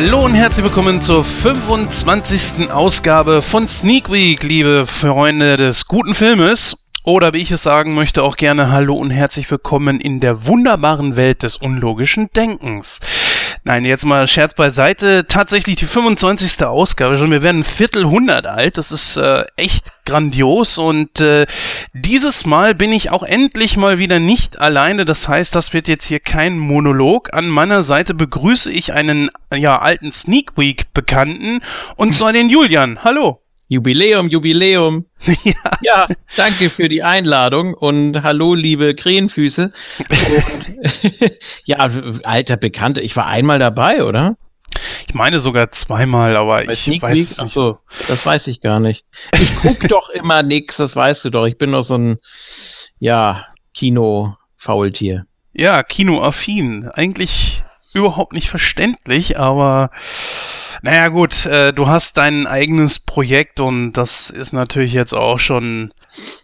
Hallo und herzlich willkommen zur 25. Ausgabe von Sneak Week, liebe Freunde des guten Filmes. Oder wie ich es sagen möchte, auch gerne Hallo und herzlich willkommen in der wunderbaren Welt des unlogischen Denkens. Nein, jetzt mal Scherz beiseite. Tatsächlich die 25. Ausgabe schon. Wir werden ein Viertelhundert alt. Das ist äh, echt grandios. Und äh, dieses Mal bin ich auch endlich mal wieder nicht alleine. Das heißt, das wird jetzt hier kein Monolog. An meiner Seite begrüße ich einen ja alten Sneak Week Bekannten und zwar den Julian. Hallo. Jubiläum, Jubiläum. Ja. ja. danke für die Einladung und hallo, liebe Krähenfüße. Und, ja, alter Bekannter, ich war einmal dabei, oder? Ich meine sogar zweimal, aber Bei ich Sneak weiß es nicht. Achso, das weiß ich gar nicht. Ich guck doch immer nix, das weißt du doch. Ich bin doch so ein, ja, Kino-Faultier. Ja, Kinoaffin. Eigentlich überhaupt nicht verständlich, aber naja gut, äh, du hast dein eigenes Projekt und das ist natürlich jetzt auch schon,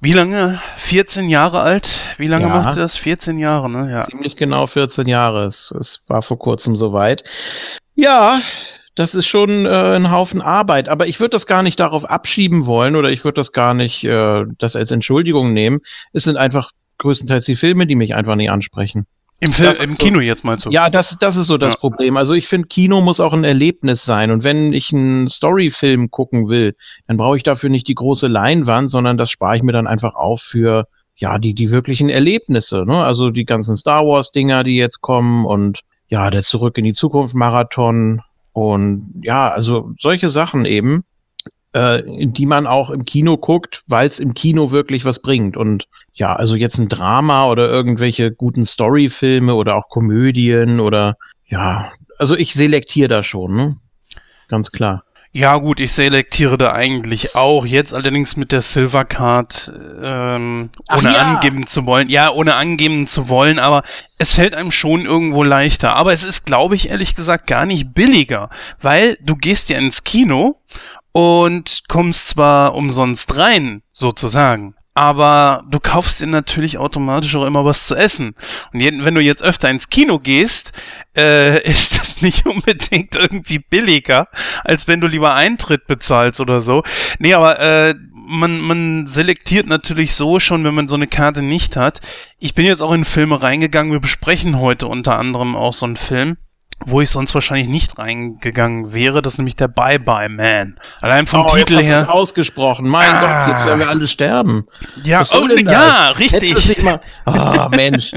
wie lange? 14 Jahre alt? Wie lange ja, macht ihr das? 14 Jahre, ne? Ja. Ziemlich genau 14 Jahre. Es, es war vor kurzem soweit. Ja, das ist schon äh, ein Haufen Arbeit, aber ich würde das gar nicht darauf abschieben wollen oder ich würde das gar nicht äh, das als Entschuldigung nehmen. Es sind einfach größtenteils die Filme, die mich einfach nicht ansprechen. Im, Film, im Kino jetzt meinst du? Ja, das, das ist so das ja. Problem. Also ich finde, Kino muss auch ein Erlebnis sein. Und wenn ich einen Storyfilm gucken will, dann brauche ich dafür nicht die große Leinwand, sondern das spare ich mir dann einfach auf für ja die die wirklichen Erlebnisse. Ne? Also die ganzen Star Wars Dinger, die jetzt kommen und ja der Zurück in die Zukunft Marathon und ja also solche Sachen eben äh, die man auch im Kino guckt, weil es im Kino wirklich was bringt. Und ja, also jetzt ein Drama oder irgendwelche guten Storyfilme oder auch Komödien oder ja, also ich selektiere da schon, ne? Ganz klar. Ja gut, ich selektiere da eigentlich auch. Jetzt allerdings mit der Silver Card, ähm, ohne ja. angeben zu wollen. Ja, ohne angeben zu wollen, aber es fällt einem schon irgendwo leichter. Aber es ist, glaube ich, ehrlich gesagt gar nicht billiger, weil du gehst ja ins Kino und kommst zwar umsonst rein, sozusagen, aber du kaufst dir natürlich automatisch auch immer was zu essen. Und wenn du jetzt öfter ins Kino gehst, äh, ist das nicht unbedingt irgendwie billiger, als wenn du lieber Eintritt bezahlst oder so. Nee, aber äh, man, man selektiert natürlich so schon, wenn man so eine Karte nicht hat. Ich bin jetzt auch in Filme reingegangen. Wir besprechen heute unter anderem auch so einen Film wo ich sonst wahrscheinlich nicht reingegangen wäre. Das ist nämlich der Bye Bye Man. Allein vom oh, Titel her. ausgesprochen. Mein ah. Gott, jetzt werden wir alle sterben. Ja, oh, ja, richtig. Ah, oh, Mensch.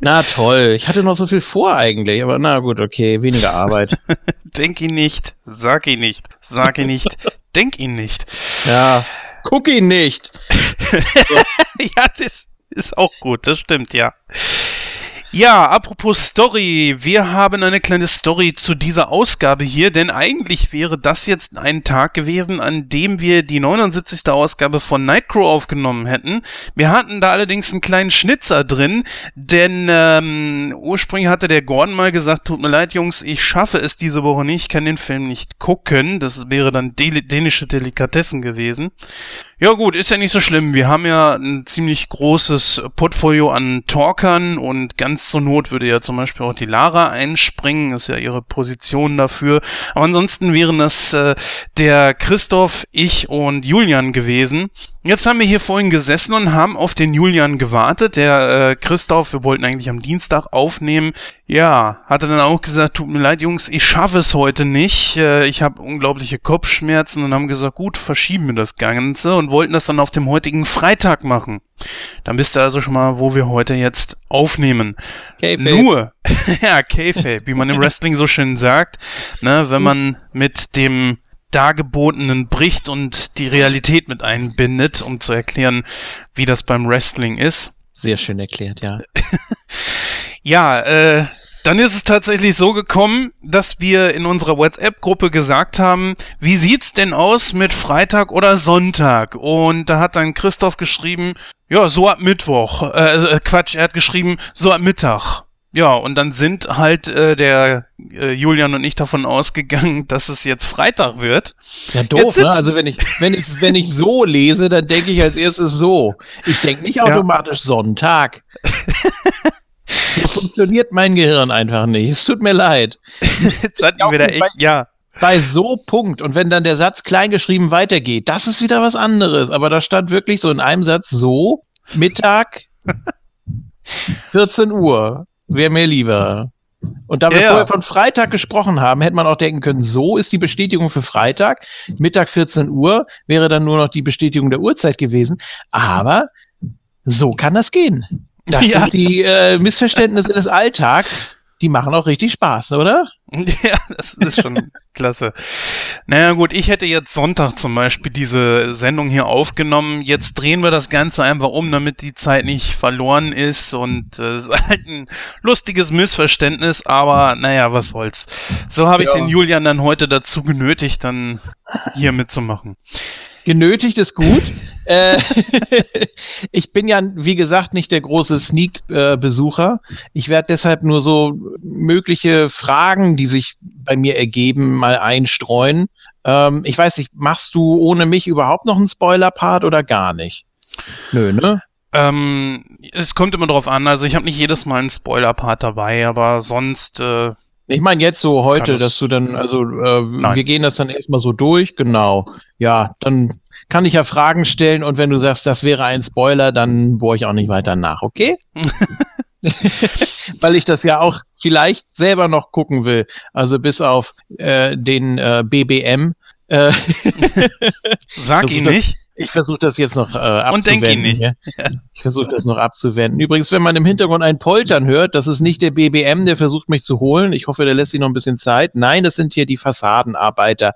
Na toll, ich hatte noch so viel vor eigentlich, aber na gut, okay, weniger Arbeit. Denk ihn nicht, sag ihn nicht, sag ihn nicht, denk ihn nicht. Ja, guck ihn nicht. ja, das ist auch gut, das stimmt, ja. Ja, apropos Story, wir haben eine kleine Story zu dieser Ausgabe hier, denn eigentlich wäre das jetzt ein Tag gewesen, an dem wir die 79. Ausgabe von Nightcrow aufgenommen hätten. Wir hatten da allerdings einen kleinen Schnitzer drin, denn ähm, ursprünglich hatte der Gordon mal gesagt, tut mir leid Jungs, ich schaffe es diese Woche nicht, ich kann den Film nicht gucken, das wäre dann dänische Delikatessen gewesen. Ja gut, ist ja nicht so schlimm. Wir haben ja ein ziemlich großes Portfolio an Talkern und ganz zur Not würde ja zum Beispiel auch die Lara einspringen, ist ja ihre Position dafür. Aber ansonsten wären das äh, der Christoph, ich und Julian gewesen. Jetzt haben wir hier vorhin gesessen und haben auf den Julian gewartet. Der äh, Christoph, wir wollten eigentlich am Dienstag aufnehmen. Ja, hatte dann auch gesagt, tut mir leid, Jungs, ich schaffe es heute nicht. Äh, ich habe unglaubliche Kopfschmerzen und haben gesagt, gut, verschieben wir das Ganze und wollten das dann auf dem heutigen Freitag machen. Dann wisst ihr also schon mal, wo wir heute jetzt aufnehmen. K-Fape. Nur, ja, K-Fape, wie man im Wrestling so schön sagt, ne, wenn man mit dem Dargebotenen bricht und die Realität mit einbindet, um zu erklären, wie das beim Wrestling ist. Sehr schön erklärt, ja. ja, äh, dann ist es tatsächlich so gekommen, dass wir in unserer WhatsApp-Gruppe gesagt haben, wie sieht's denn aus mit Freitag oder Sonntag? Und da hat dann Christoph geschrieben, ja, so ab Mittwoch. Äh, äh Quatsch, er hat geschrieben, so ab Mittag. Ja, und dann sind halt äh, der äh, Julian und ich davon ausgegangen, dass es jetzt Freitag wird. Ja, doof, ne? Also wenn ich, wenn ich, wenn ich so lese, dann denke ich als erstes so. Ich denke nicht automatisch ja. Sonntag. So funktioniert mein Gehirn einfach nicht. Es tut mir leid. Jetzt hatten wir da echt, ja. Bei so Punkt und wenn dann der Satz kleingeschrieben weitergeht, das ist wieder was anderes. Aber da stand wirklich so in einem Satz so, Mittag, 14 Uhr, wäre mir lieber. Und da wir Ja. vorher von Freitag gesprochen haben, hätte man auch denken können, so ist die Bestätigung für Freitag. Mittag 14 Uhr wäre dann nur noch die Bestätigung der Uhrzeit gewesen. Aber so kann das gehen. Das Ja. sind die äh, Missverständnisse des Alltags. Die machen auch richtig Spaß, oder? Ja, das ist schon klasse. Naja gut, ich hätte jetzt Sonntag zum Beispiel diese Sendung hier aufgenommen. Jetzt drehen wir das Ganze einfach um, damit die Zeit nicht verloren ist. Und äh, es ist halt ein lustiges Missverständnis, aber naja, was soll's. So habe ich Ja. den Julian dann heute dazu genötigt, dann hier mitzumachen. Genötigt ist gut. äh, ich bin ja, wie gesagt, nicht der große Sneak-Besucher. ich werde deshalb nur so mögliche Fragen, die sich bei mir ergeben, mal einstreuen. Ähm, ich weiß nicht, machst du ohne mich überhaupt noch einen Spoiler-Part oder gar nicht? Nö, ne? Ähm, es kommt immer drauf an, also ich habe nicht jedes Mal einen Spoiler-Part dabei, aber sonst, äh, Ich meine jetzt so heute, Ja, das- dass du dann, also äh, Nein. wir gehen das dann erstmal so durch, genau. Ja, dann kann ich ja Fragen stellen und wenn du sagst, das wäre ein Spoiler, dann bohre ich auch nicht weiter nach, okay? Weil ich das ja auch vielleicht selber noch gucken will. Also bis auf äh, den äh, BBM. Äh, sag Versuch ihn nicht. Ich versuche das jetzt noch äh, abzuwenden. Und denk ihn nicht. hier. Ich versuche das noch abzuwenden. Übrigens, wenn man im Hintergrund ein Poltern hört, das ist nicht der BBM, der versucht mich zu holen. Ich hoffe, der lässt sich noch ein bisschen Zeit. Nein, das sind hier die Fassadenarbeiter,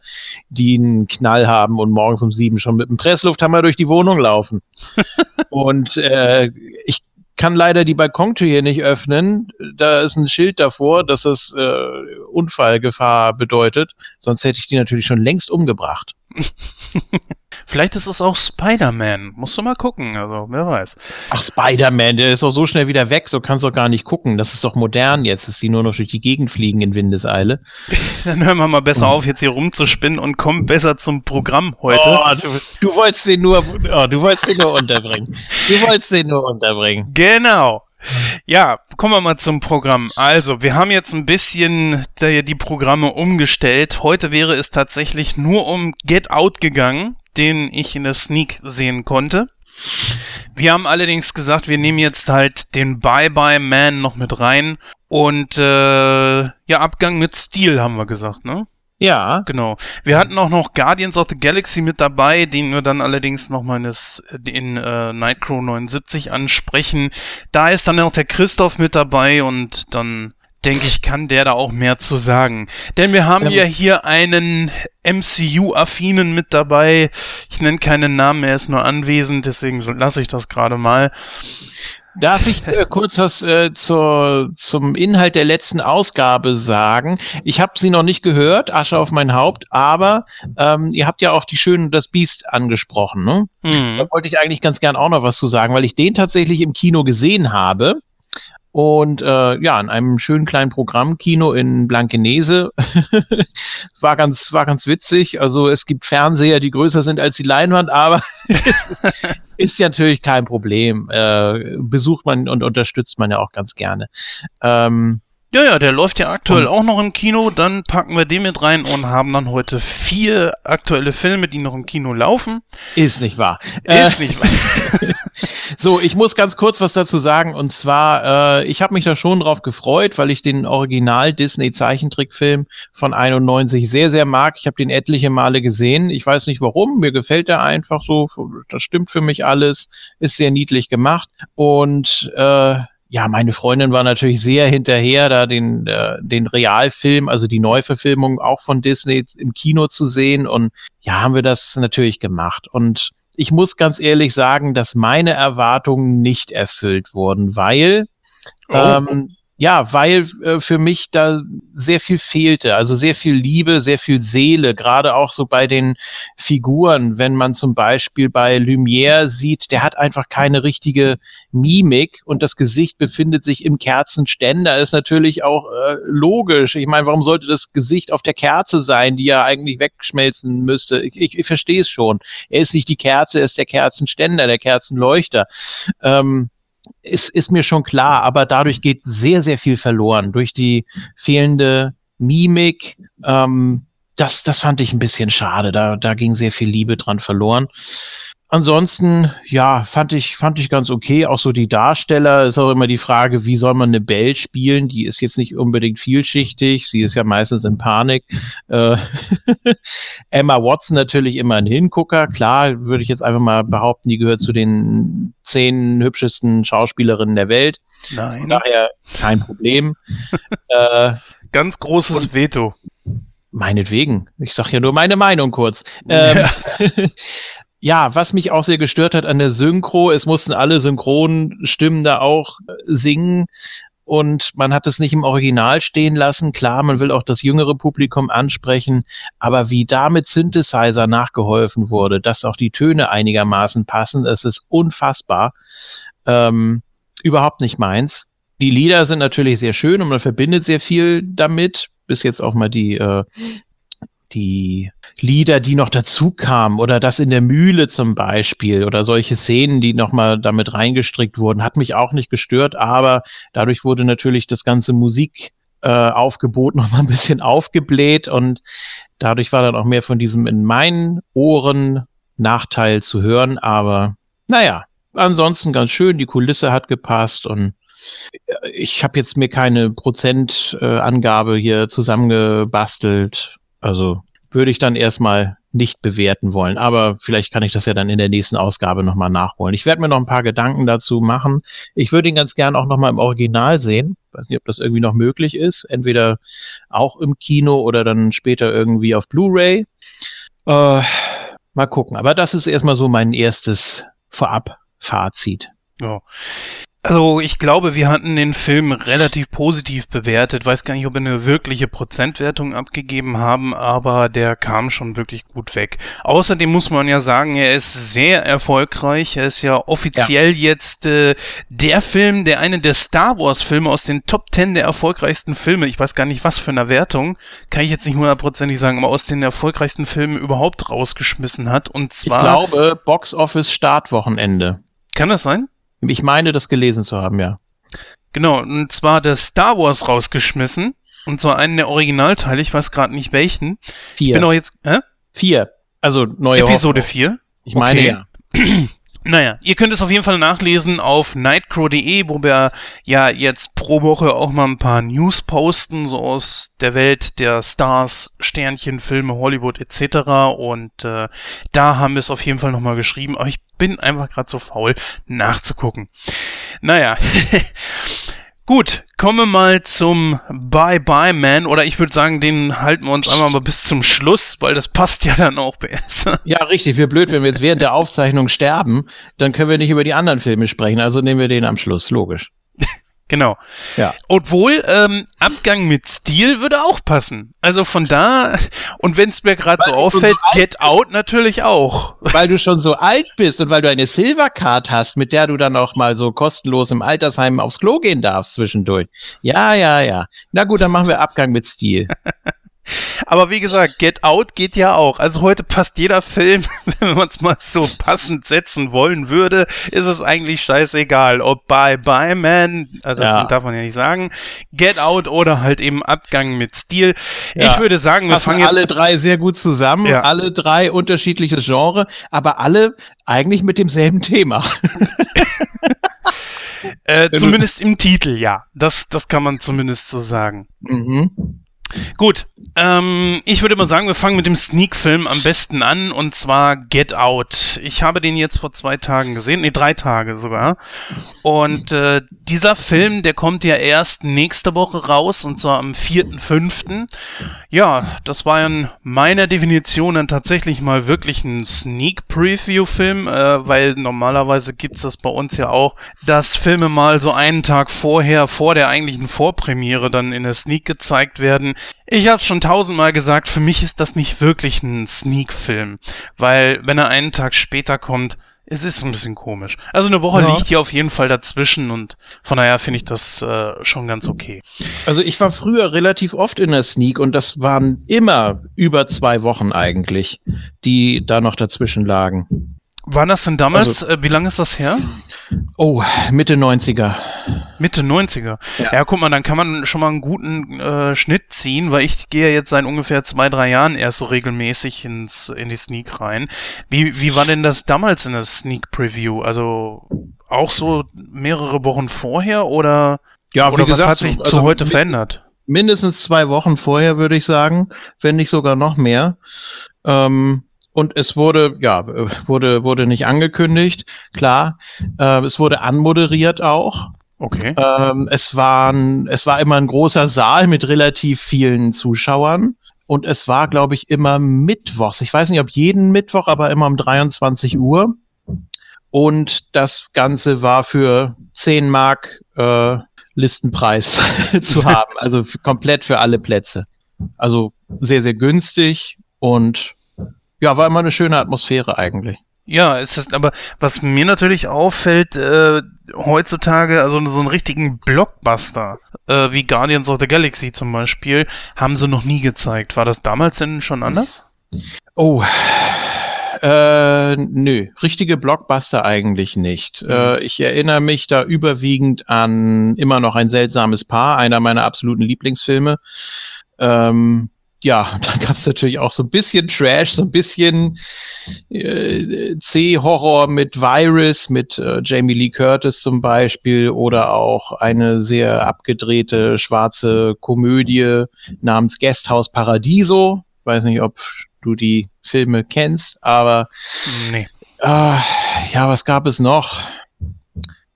die einen Knall haben und morgens um sieben schon mit dem Presslufthammer durch die Wohnung laufen. und äh, ich kann leider die Balkontür hier nicht öffnen. Da ist ein Schild davor, dass das äh, Unfallgefahr bedeutet. Sonst hätte ich die natürlich schon längst umgebracht. Vielleicht ist es auch Spider-Man. Musst du mal gucken, also wer weiß. Ach, Spider-Man, der ist doch so schnell wieder weg, so kannst du doch gar nicht gucken. Das ist doch modern jetzt, dass die nur noch durch die Gegend fliegen in Windeseile. Dann hören wir mal besser auf, jetzt hier rumzuspinnen und kommen besser zum Programm heute. Oh, du, du wolltest den nur, oh, du wolltest den nur unterbringen. Du wolltest den nur unterbringen. Genau. Ja, kommen wir mal zum Programm. Also, wir haben jetzt ein bisschen die, die Programme umgestellt. Heute wäre es tatsächlich nur um Get Out gegangen, den ich in der Sneak sehen konnte. Wir haben allerdings gesagt, wir nehmen jetzt halt den Bye Bye Man noch mit rein und äh, ja, Abgang mit Stil haben wir gesagt, ne? Ja, Genau. Wir hatten auch noch Guardians of the Galaxy mit dabei, den wir dann allerdings nochmal in, das- in äh, Nightcrow 79 ansprechen. Da ist dann noch der Christoph mit dabei und dann denke ich, kann der da auch mehr zu sagen. Denn wir haben Ähm. ja hier einen MCU-Affinen mit dabei. Ich nenne keinen Namen, er ist nur anwesend, deswegen lasse ich das gerade mal. Darf ich äh, kurz was äh, zur, zum Inhalt der letzten Ausgabe sagen? Ich habe sie noch nicht gehört, Asche auf mein Haupt, aber ähm, ihr habt ja auch die Schöne und das Biest angesprochen, ne? Hm. Da wollte ich eigentlich ganz gern auch noch was zu sagen, weil ich den tatsächlich im Kino gesehen habe. Und äh, ja, in einem schönen kleinen Programmkino in Blankenese. war ganz, war ganz witzig. Also es gibt Fernseher, die größer sind als die Leinwand, aber ist natürlich kein Problem. Äh, besucht man und unterstützt man ja auch ganz gerne. Ähm, Ja, ja, der läuft ja aktuell auch noch im Kino. Dann packen wir den mit rein und haben dann heute vier aktuelle Filme, die noch im Kino laufen. ist nicht wahr. Ist nicht wahr. So, ich muss ganz kurz was dazu sagen. Und zwar, äh, ich habe mich da schon drauf gefreut, weil ich den Original Disney Zeichentrickfilm von 91 sehr, sehr mag. Ich habe den etliche Male gesehen. Ich weiß nicht warum. Mir gefällt er einfach so. Das stimmt für mich alles. Ist sehr niedlich gemacht. Und äh, ja, meine Freundin war natürlich sehr hinterher, da den, äh, den Realfilm, also die Neuverfilmung auch von Disney im Kino zu sehen. Und ja, haben wir das natürlich gemacht. Und ich muss ganz ehrlich sagen, dass meine Erwartungen nicht erfüllt wurden, weil Oh. ähm, ja, weil äh, für mich da sehr viel fehlte, also sehr viel Liebe, sehr viel Seele, gerade auch so bei den Figuren, wenn man zum Beispiel bei Lumière sieht, der hat einfach keine richtige Mimik und das Gesicht befindet sich im Kerzenständer, ist natürlich auch äh, logisch. Ich meine, warum sollte das Gesicht auf der Kerze sein, die ja eigentlich wegschmelzen müsste? Ich, ich, ich verstehe es schon. Er ist nicht die Kerze, er ist der Kerzenständer, der Kerzenleuchter. Ähm, ist, ist mir schon klar, aber dadurch geht sehr, sehr viel verloren. Durch die fehlende Mimik, ähm, das, das fand ich ein bisschen schade. Da, da ging sehr viel Liebe dran verloren. Ansonsten, ja, fand ich, fand ich ganz okay. Auch so die Darsteller ist auch immer die Frage, wie soll man eine Belle spielen? Die ist jetzt nicht unbedingt vielschichtig. Sie ist ja meistens in Panik. Äh, Emma Watson natürlich immer ein Hingucker. Klar, würde ich jetzt einfach mal behaupten, die gehört zu den zehn hübschesten Schauspielerinnen der Welt. Nein. Von daher kein Problem. äh, Ganz großes Veto. Meinetwegen. Ich sag ja nur meine Meinung kurz. Ähm, ja, was mich auch sehr gestört hat an der Synchro, es mussten alle Synchronstimmen da auch äh, singen und man hat es nicht im Original stehen lassen. Klar, man will auch das jüngere Publikum ansprechen, aber wie da mit Synthesizer nachgeholfen wurde, dass auch die Töne einigermaßen passen, es ist unfassbar. Ähm, überhaupt nicht meins. Die Lieder sind natürlich sehr schön und man verbindet sehr viel damit, bis jetzt auch mal die äh, die Lieder, die noch dazu kamen oder das in der Mühle zum Beispiel oder solche Szenen, die nochmal damit reingestrickt wurden, hat mich auch nicht gestört, aber dadurch wurde natürlich das ganze Musik äh, Aufgebot ein bisschen aufgebläht und dadurch war dann auch mehr von diesem in meinen Ohren Nachteil zu hören, aber naja, ansonsten ganz schön, die Kulisse hat gepasst und äh, ich habe jetzt mir keine Prozentangabe äh, hier zusammengebastelt. Also würde ich dann erstmal nicht bewerten wollen. Aber vielleicht kann ich das ja dann in der nächsten Ausgabe nochmal nachholen. Ich werde mir noch ein paar Gedanken dazu machen. Ich würde ihn ganz gern auch nochmal im Original sehen. Weiß nicht, ob das irgendwie noch möglich ist. Entweder auch im Kino oder dann später irgendwie auf Blu-ray. Äh, mal gucken. Aber das ist erstmal so mein erstes Vorab-Fazit. Ja. Also ich glaube, wir hatten den Film relativ positiv bewertet. Weiß gar nicht, ob wir eine wirkliche Prozentwertung abgegeben haben, aber der kam schon wirklich gut weg. Außerdem muss man ja sagen, er ist sehr erfolgreich. Er ist ja offiziell ja. jetzt äh, der Film, der einen der Star Wars Filme aus den Top Ten der erfolgreichsten Filme, ich weiß gar nicht was für eine Wertung, kann ich jetzt nicht hundertprozentig sagen, aber aus den erfolgreichsten Filmen überhaupt rausgeschmissen hat. Und zwar. Ich glaube, Box Office Startwochenende. Kann das sein? Ich meine, das gelesen zu haben, ja. Genau, und zwar das Star Wars rausgeschmissen. Und zwar einen der Originalteile, ich weiß gerade nicht welchen. Vier. Ich bin auch jetzt. Hä? Vier. Also neue Episode 4. Ich meine okay. ja. Naja, ihr könnt es auf jeden Fall nachlesen auf nightcrow.de, wo wir ja jetzt pro Woche auch mal ein paar News posten, so aus der Welt der Stars, Sternchen, Filme, Hollywood etc. Und äh, da haben wir es auf jeden Fall nochmal geschrieben, aber ich bin einfach gerade so faul nachzugucken. Naja, Gut, kommen wir mal zum Bye-Bye Man oder ich würde sagen, den halten wir uns einmal mal bis zum Schluss, weil das passt ja dann auch besser. Ja, richtig, wir blöd, wenn wir jetzt während der Aufzeichnung sterben, dann können wir nicht über die anderen Filme sprechen, also nehmen wir den am Schluss, logisch. Genau. Ja. Obwohl, ähm, Abgang mit Stil würde auch passen. Also von da, und wenn es mir gerade so auffällt, so Get Out natürlich auch. Weil du schon so alt bist und weil du eine Silvercard hast, mit der du dann auch mal so kostenlos im Altersheim aufs Klo gehen darfst zwischendurch. Ja, ja, ja. Na gut, dann machen wir Abgang mit Stil. Aber wie gesagt, Get Out geht ja auch. Also heute passt jeder Film, wenn man es mal so passend setzen wollen würde, ist es eigentlich scheißegal, ob Bye Bye Man, also ja. das darf man ja nicht sagen, Get Out oder halt eben Abgang mit Stil. Ja. Ich würde sagen, wir fangen jetzt alle drei sehr gut zusammen, ja. alle drei unterschiedliches Genre, aber alle eigentlich mit demselben Thema. äh, zumindest im Titel, ja. Das, das kann man zumindest so sagen. Mhm. Gut, ähm, ich würde mal sagen, wir fangen mit dem Sneak-Film am besten an und zwar Get Out. Ich habe den jetzt vor zwei Tagen gesehen, nee, drei Tage sogar. Und äh, dieser Film, der kommt ja erst nächste Woche raus und zwar am 4.5. Ja, das war in meiner Definition dann tatsächlich mal wirklich ein Sneak-Preview-Film, äh, weil normalerweise gibt's das bei uns ja auch, dass Filme mal so einen Tag vorher, vor der eigentlichen Vorpremiere dann in der Sneak gezeigt werden. Ich habe schon tausendmal gesagt, für mich ist das nicht wirklich ein Sneak-Film, weil wenn er einen Tag später kommt, es ist ein bisschen komisch. Also eine Woche ja. liegt hier auf jeden Fall dazwischen und von daher finde ich das äh, schon ganz okay. Also ich war früher relativ oft in der Sneak und das waren immer über zwei Wochen eigentlich, die da noch dazwischen lagen. War das denn damals, also, äh, wie lange ist das her? Oh, Mitte 90er. Mitte 90er. Ja. ja, guck mal, dann kann man schon mal einen guten äh, Schnitt ziehen, weil ich gehe jetzt seit ungefähr zwei, drei Jahren erst so regelmäßig ins, in die Sneak rein. Wie, wie war denn das damals in der Sneak Preview? Also auch so mehrere Wochen vorher oder, ja, oder was hat sich also zu heute verändert? Mindestens zwei Wochen vorher, würde ich sagen, wenn nicht sogar noch mehr. Ähm, und es wurde, ja, wurde, wurde nicht angekündigt, klar. Äh, es wurde anmoderiert auch. Okay. Ähm, es, waren, es war immer ein großer Saal mit relativ vielen Zuschauern. Und es war, glaube ich, immer Mittwochs. Ich weiß nicht, ob jeden Mittwoch, aber immer um 23 Uhr. Und das Ganze war für 10 Mark äh, Listenpreis zu haben. Also komplett für alle Plätze. Also sehr, sehr günstig und ja, war immer eine schöne Atmosphäre eigentlich. Ja, es ist aber, was mir natürlich auffällt, äh, heutzutage, also so einen richtigen Blockbuster, äh, wie Guardians of the Galaxy zum Beispiel, haben sie noch nie gezeigt. War das damals denn schon anders? Oh, äh, nö, richtige Blockbuster eigentlich nicht. Mhm. Äh, ich erinnere mich da überwiegend an immer noch ein seltsames Paar, einer meiner absoluten Lieblingsfilme. Ähm, ja, dann gab es natürlich auch so ein bisschen Trash, so ein bisschen äh, C-Horror mit Virus, mit äh, Jamie Lee Curtis zum Beispiel oder auch eine sehr abgedrehte schwarze Komödie namens Guesthouse Paradiso. Ich weiß nicht, ob du die Filme kennst, aber nee. Äh, ja, was gab es noch?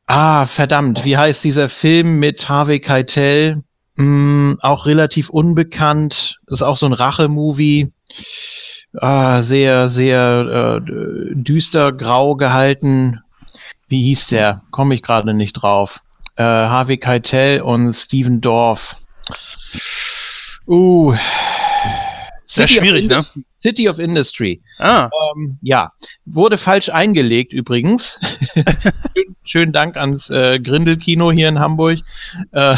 Ah, verdammt, wie heißt dieser Film mit Harvey Keitel? Hm, auch relativ unbekannt. Ist auch so ein Rache-Movie. Ah, sehr, sehr äh, düster grau gehalten. Wie hieß der? Komme ich gerade nicht drauf. Äh, Harvey Keitel und Steven Dorff. Uh, sehr schwierig, ne? City of Industry. Ah. Ähm, ja, wurde falsch eingelegt übrigens. schönen, schönen Dank ans äh, Grindelkino hier in Hamburg. Äh,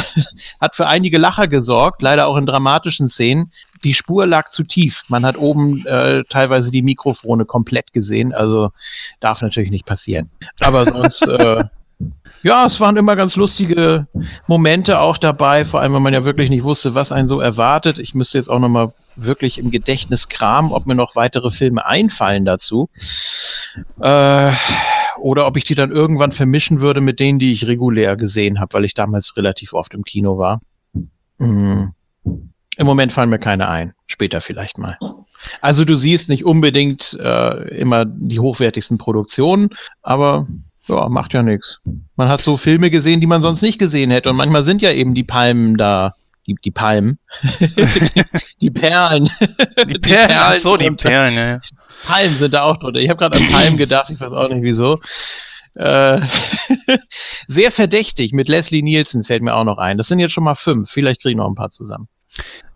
hat für einige Lacher gesorgt, leider auch in dramatischen Szenen. Die Spur lag zu tief. Man hat oben äh, teilweise die Mikrofone komplett gesehen, also darf natürlich nicht passieren. Aber sonst äh, ja, es waren immer ganz lustige Momente auch dabei, vor allem, wenn man ja wirklich nicht wusste, was einen so erwartet. Ich müsste jetzt auch nochmal wirklich im Gedächtnis kramen, ob mir noch weitere Filme einfallen dazu. Äh, oder ob ich die dann irgendwann vermischen würde mit denen, die ich regulär gesehen habe, weil ich damals relativ oft im Kino war. Hm. Im Moment fallen mir keine ein. Später vielleicht mal. Also du siehst nicht unbedingt äh, immer die hochwertigsten Produktionen, aber ja, macht ja nichts. Man hat so Filme gesehen, die man sonst nicht gesehen hätte. Und manchmal sind ja eben die Palmen da. Die, die Palmen. die, die, Perlen. Die Perlen. Ach so, die Perlen, ja. Palmen sind da auch drunter. Ich habe gerade an Palmen gedacht, ich weiß auch nicht wieso. Äh, sehr verdächtig mit Leslie Nielsen fällt mir auch noch ein. Das sind jetzt schon mal fünf. Vielleicht kriege ich noch ein paar zusammen.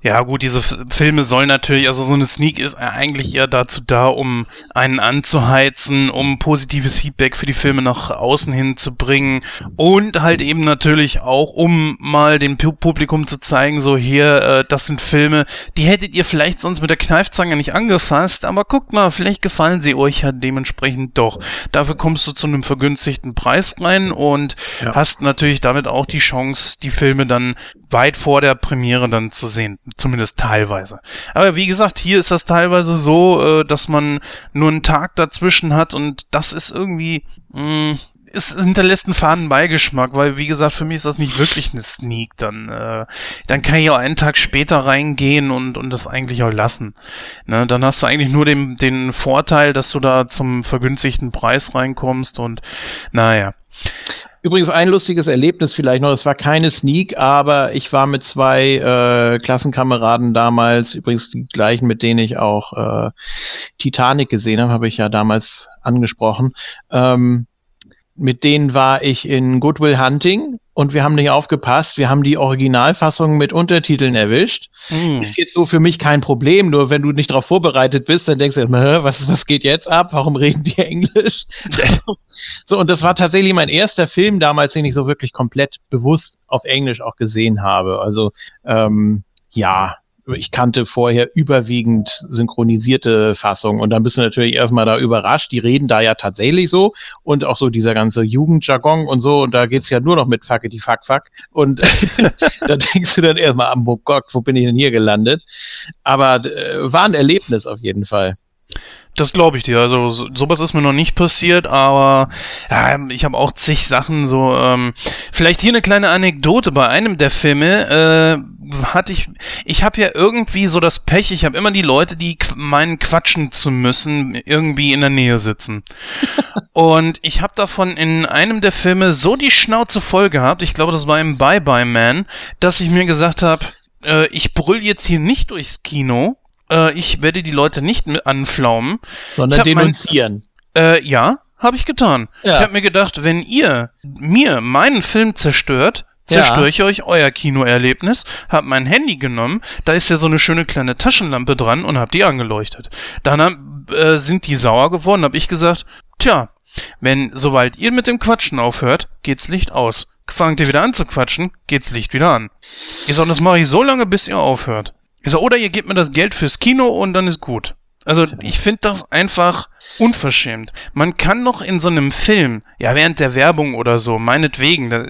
Ja, gut, diese Filme sollen natürlich, also so eine Sneak ist eigentlich eher dazu da, um einen anzuheizen, um positives Feedback für die Filme nach außen hin zu bringen und halt eben natürlich auch, um mal dem Publikum zu zeigen, so hier, äh, das sind Filme, die hättet ihr vielleicht sonst mit der Kneifzange nicht angefasst, aber guckt mal, vielleicht gefallen sie euch ja dementsprechend doch. Dafür kommst du zu einem vergünstigten Preis rein und ja. hast natürlich damit auch die Chance, die Filme dann weit vor der Premiere dann zu sehen. Zumindest teilweise. Aber wie gesagt, hier ist das teilweise so, äh, dass man nur einen Tag dazwischen hat und das ist irgendwie, mh, mm, es hinterlässt einen faden Beigeschmack, weil wie gesagt, für mich ist das nicht wirklich eine Sneak. Dann, äh, dann kann ich auch einen Tag später reingehen und, und das eigentlich auch lassen. Ne, dann hast du eigentlich nur den, den Vorteil, dass du da zum vergünstigten Preis reinkommst und naja. Übrigens ein lustiges Erlebnis vielleicht noch. Es war keine Sneak, aber ich war mit zwei äh, Klassenkameraden damals, übrigens die gleichen, mit denen ich auch äh, Titanic gesehen habe, habe ich ja damals angesprochen. Ähm, mit denen war ich in Goodwill Hunting und wir haben nicht aufgepasst. Wir haben die Originalfassung mit Untertiteln erwischt. Mm. Ist jetzt so für mich kein Problem, nur wenn du nicht darauf vorbereitet bist, dann denkst du erstmal, was, was geht jetzt ab? Warum reden die Englisch? so, und das war tatsächlich mein erster Film damals, den ich so wirklich komplett bewusst auf Englisch auch gesehen habe. Also, ähm, ja, ich kannte vorher überwiegend synchronisierte Fassungen und dann bist du natürlich erstmal da überrascht. Die reden da ja tatsächlich so und auch so dieser ganze Jugendjargon und so und da geht's ja nur noch mit Fuckety Fuck Fuck und da denkst du dann erstmal, oh Gott, wo bin ich denn hier gelandet? Aber äh, war ein Erlebnis auf jeden Fall. Das glaube ich dir. Also so, sowas ist mir noch nicht passiert, aber ja, ich habe auch zig Sachen so. Ähm, vielleicht hier eine kleine Anekdote. Bei einem der Filme äh, hatte ich, ich habe ja irgendwie so das Pech. Ich habe immer die Leute, die meinen quatschen zu müssen, irgendwie in der Nähe sitzen. Und ich habe davon in einem der Filme so die Schnauze voll gehabt. Ich glaube, das war im Bye Bye Man, dass ich mir gesagt habe, äh, ich brüll jetzt hier nicht durchs Kino äh, ich werde die Leute nicht anflaumen. Sondern denunzieren. Mein, äh, ja, habe ich getan. Ja. Ich habe mir gedacht, wenn ihr mir meinen Film zerstört, zerstöre ich euch euer Kinoerlebnis, hab mein Handy genommen, da ist ja so eine schöne kleine Taschenlampe dran und hab die angeleuchtet. Dann äh, sind die sauer geworden, hab ich gesagt, tja, wenn sobald ihr mit dem Quatschen aufhört, geht's Licht aus. Fangt ihr wieder an zu quatschen, geht's Licht wieder an. Ich sag, das mache ich so lange, bis ihr aufhört. Ich so, oder ihr gebt mir das Geld fürs Kino und dann ist gut. Also ich finde das einfach unverschämt. Man kann noch in so einem Film, ja während der Werbung oder so, meinetwegen, da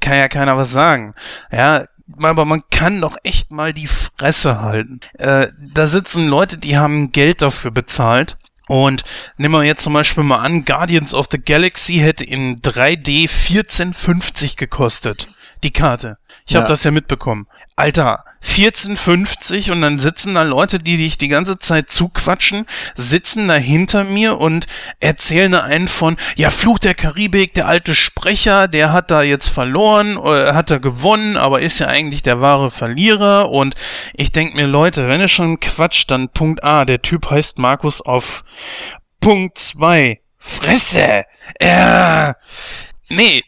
kann ja keiner was sagen. Ja, aber man kann doch echt mal die Fresse halten. Äh, da sitzen Leute, die haben Geld dafür bezahlt. Und nehmen wir jetzt zum Beispiel mal an, Guardians of the Galaxy hätte in 3D 1450 gekostet. Die Karte. Ich habe das ja mitbekommen. Alter, 14,50 und dann sitzen da Leute, die dich die ganze Zeit zuquatschen, sitzen da hinter mir und erzählen da einen von, ja, Fluch der Karibik, der alte Sprecher, der hat da jetzt verloren, äh, hat er gewonnen, aber ist ja eigentlich der wahre Verlierer. Und ich denk mir, Leute, wenn ihr schon quatscht, dann Punkt A, der Typ heißt Markus auf Punkt 2, Fresse, äh, nee,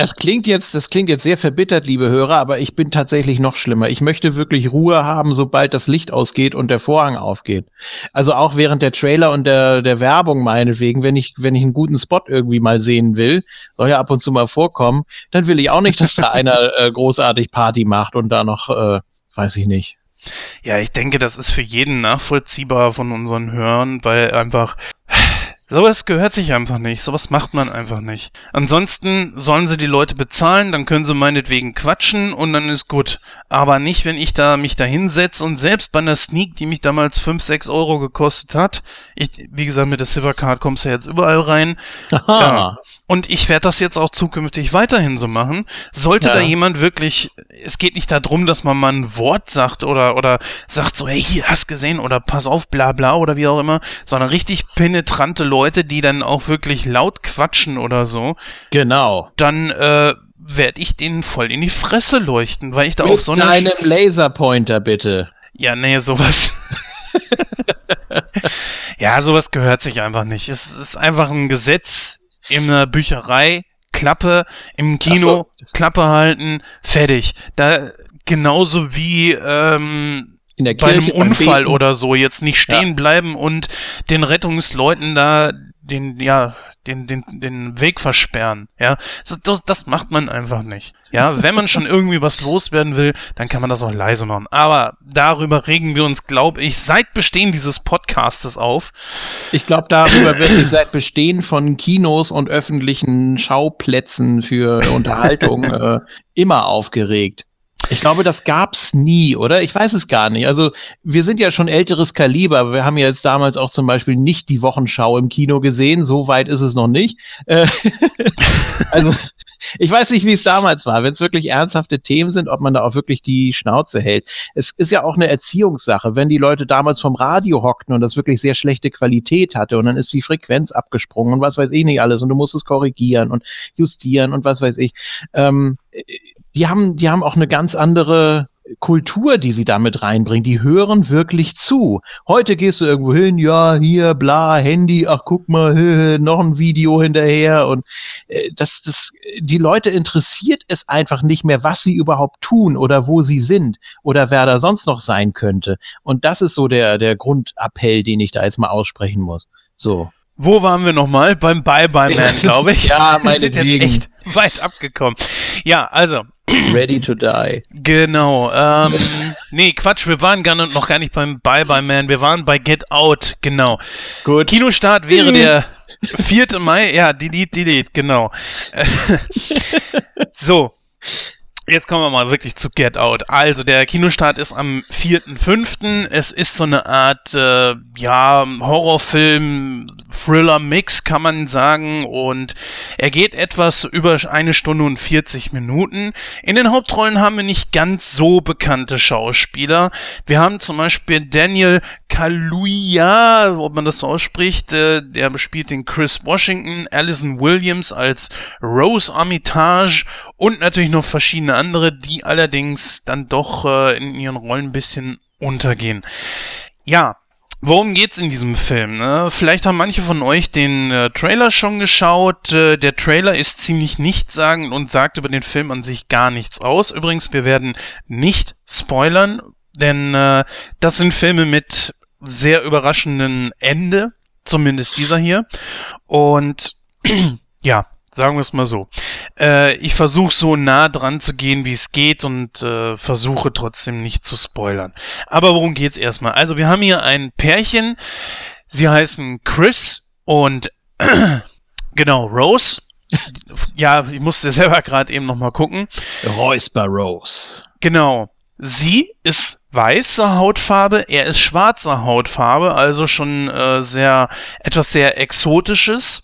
das klingt jetzt, das klingt jetzt sehr verbittert, liebe Hörer, aber ich bin tatsächlich noch schlimmer. Ich möchte wirklich Ruhe haben, sobald das Licht ausgeht und der Vorhang aufgeht. Also auch während der Trailer und der, der Werbung meinetwegen, wenn ich, wenn ich einen guten Spot irgendwie mal sehen will, soll ja ab und zu mal vorkommen, dann will ich auch nicht, dass da einer äh, großartig Party macht und da noch, äh, weiß ich nicht. Ja, ich denke, das ist für jeden nachvollziehbar von unseren Hörern, weil einfach Sowas gehört sich einfach nicht. Sowas macht man einfach nicht. Ansonsten sollen sie die Leute bezahlen, dann können sie meinetwegen quatschen und dann ist gut. Aber nicht, wenn ich da mich da hinsetze und selbst bei einer Sneak, die mich damals 5, 6 Euro gekostet hat, ich, wie gesagt, mit der Silvercard kommst du ja jetzt überall rein. Aha. Ja. Und ich werde das jetzt auch zukünftig weiterhin so machen. Sollte ja. da jemand wirklich, es geht nicht darum, dass man mal ein Wort sagt oder, oder sagt so, hey, hier, hast gesehen oder pass auf, bla bla oder wie auch immer, sondern richtig penetrante Leute, die dann auch wirklich laut quatschen oder so. Genau. Dann, äh, werde ich denen voll in die Fresse leuchten, weil ich da Mit auf so eine... deinem Laserpointer, bitte. Ja, nee, sowas. ja, sowas gehört sich einfach nicht. Es ist einfach ein Gesetz, in einer Bücherei, Klappe, im Kino, so. Klappe halten, fertig. Da genauso wie ähm, in der Kirche, bei einem Unfall oder so jetzt nicht stehen ja. bleiben und den Rettungsleuten da den, ja, den, den, den Weg versperren. Ja, das, das macht man einfach nicht. Ja, wenn man schon irgendwie was loswerden will, dann kann man das auch leise machen. Aber darüber regen wir uns, glaube ich, seit Bestehen dieses Podcastes auf. Ich glaube, darüber wird sich seit Bestehen von Kinos und öffentlichen Schauplätzen für Unterhaltung äh, immer aufgeregt. Ich glaube, das gab's nie, oder? Ich weiß es gar nicht. Also wir sind ja schon älteres Kaliber. Wir haben ja jetzt damals auch zum Beispiel nicht die Wochenschau im Kino gesehen. So weit ist es noch nicht. Äh, also ich weiß nicht, wie es damals war, wenn es wirklich ernsthafte Themen sind, ob man da auch wirklich die Schnauze hält. Es ist ja auch eine Erziehungssache, wenn die Leute damals vom Radio hockten und das wirklich sehr schlechte Qualität hatte und dann ist die Frequenz abgesprungen und was weiß ich nicht alles und du musst es korrigieren und justieren und was weiß ich. Ähm, die haben, die haben auch eine ganz andere Kultur, die sie damit reinbringen. Die hören wirklich zu. Heute gehst du irgendwo hin, ja, hier, bla, Handy, ach guck mal, noch ein Video hinterher und äh, das, das, die Leute interessiert es einfach nicht mehr, was sie überhaupt tun oder wo sie sind oder wer da sonst noch sein könnte. Und das ist so der, der Grundappell, den ich da jetzt mal aussprechen muss. So. Wo waren wir nochmal? Beim Bye Bye Man, glaube ich. ja, meinetwegen. weit abgekommen. Ja, also. Ready to die. Genau. Ähm, nee, Quatsch, wir waren gar noch gar nicht beim Bye Bye Man, wir waren bei Get Out, genau. Gut. Kinostart wäre der 4. Mai, ja, delete, delete, genau. so. Jetzt kommen wir mal wirklich zu Get Out. Also der Kinostart ist am 4.5. Es ist so eine Art äh, ja Horrorfilm, Thriller-Mix kann man sagen und er geht etwas über eine Stunde und 40 Minuten. In den Hauptrollen haben wir nicht ganz so bekannte Schauspieler. Wir haben zum Beispiel Daniel Kaluuya, ob man das so ausspricht, äh, der spielt den Chris Washington, Alison Williams als Rose Armitage und natürlich noch verschiedene andere, die allerdings dann doch äh, in ihren Rollen ein bisschen untergehen. Ja, Worum geht's in diesem Film? Ne? Vielleicht haben manche von euch den äh, Trailer schon geschaut. Äh, der Trailer ist ziemlich nichtssagend und sagt über den Film an sich gar nichts aus. Übrigens, wir werden nicht spoilern, denn äh, das sind Filme mit sehr überraschenden Ende, zumindest dieser hier. Und ja, Sagen wir es mal so. Äh, ich versuche so nah dran zu gehen, wie es geht und äh, versuche trotzdem nicht zu spoilern. Aber worum geht's erstmal? Also wir haben hier ein Pärchen. Sie heißen Chris und genau Rose. ja, ich musste selber gerade eben noch mal gucken. Räusper Rose. Genau. Sie ist weiße Hautfarbe, er ist schwarzer Hautfarbe, also schon äh, sehr etwas sehr exotisches.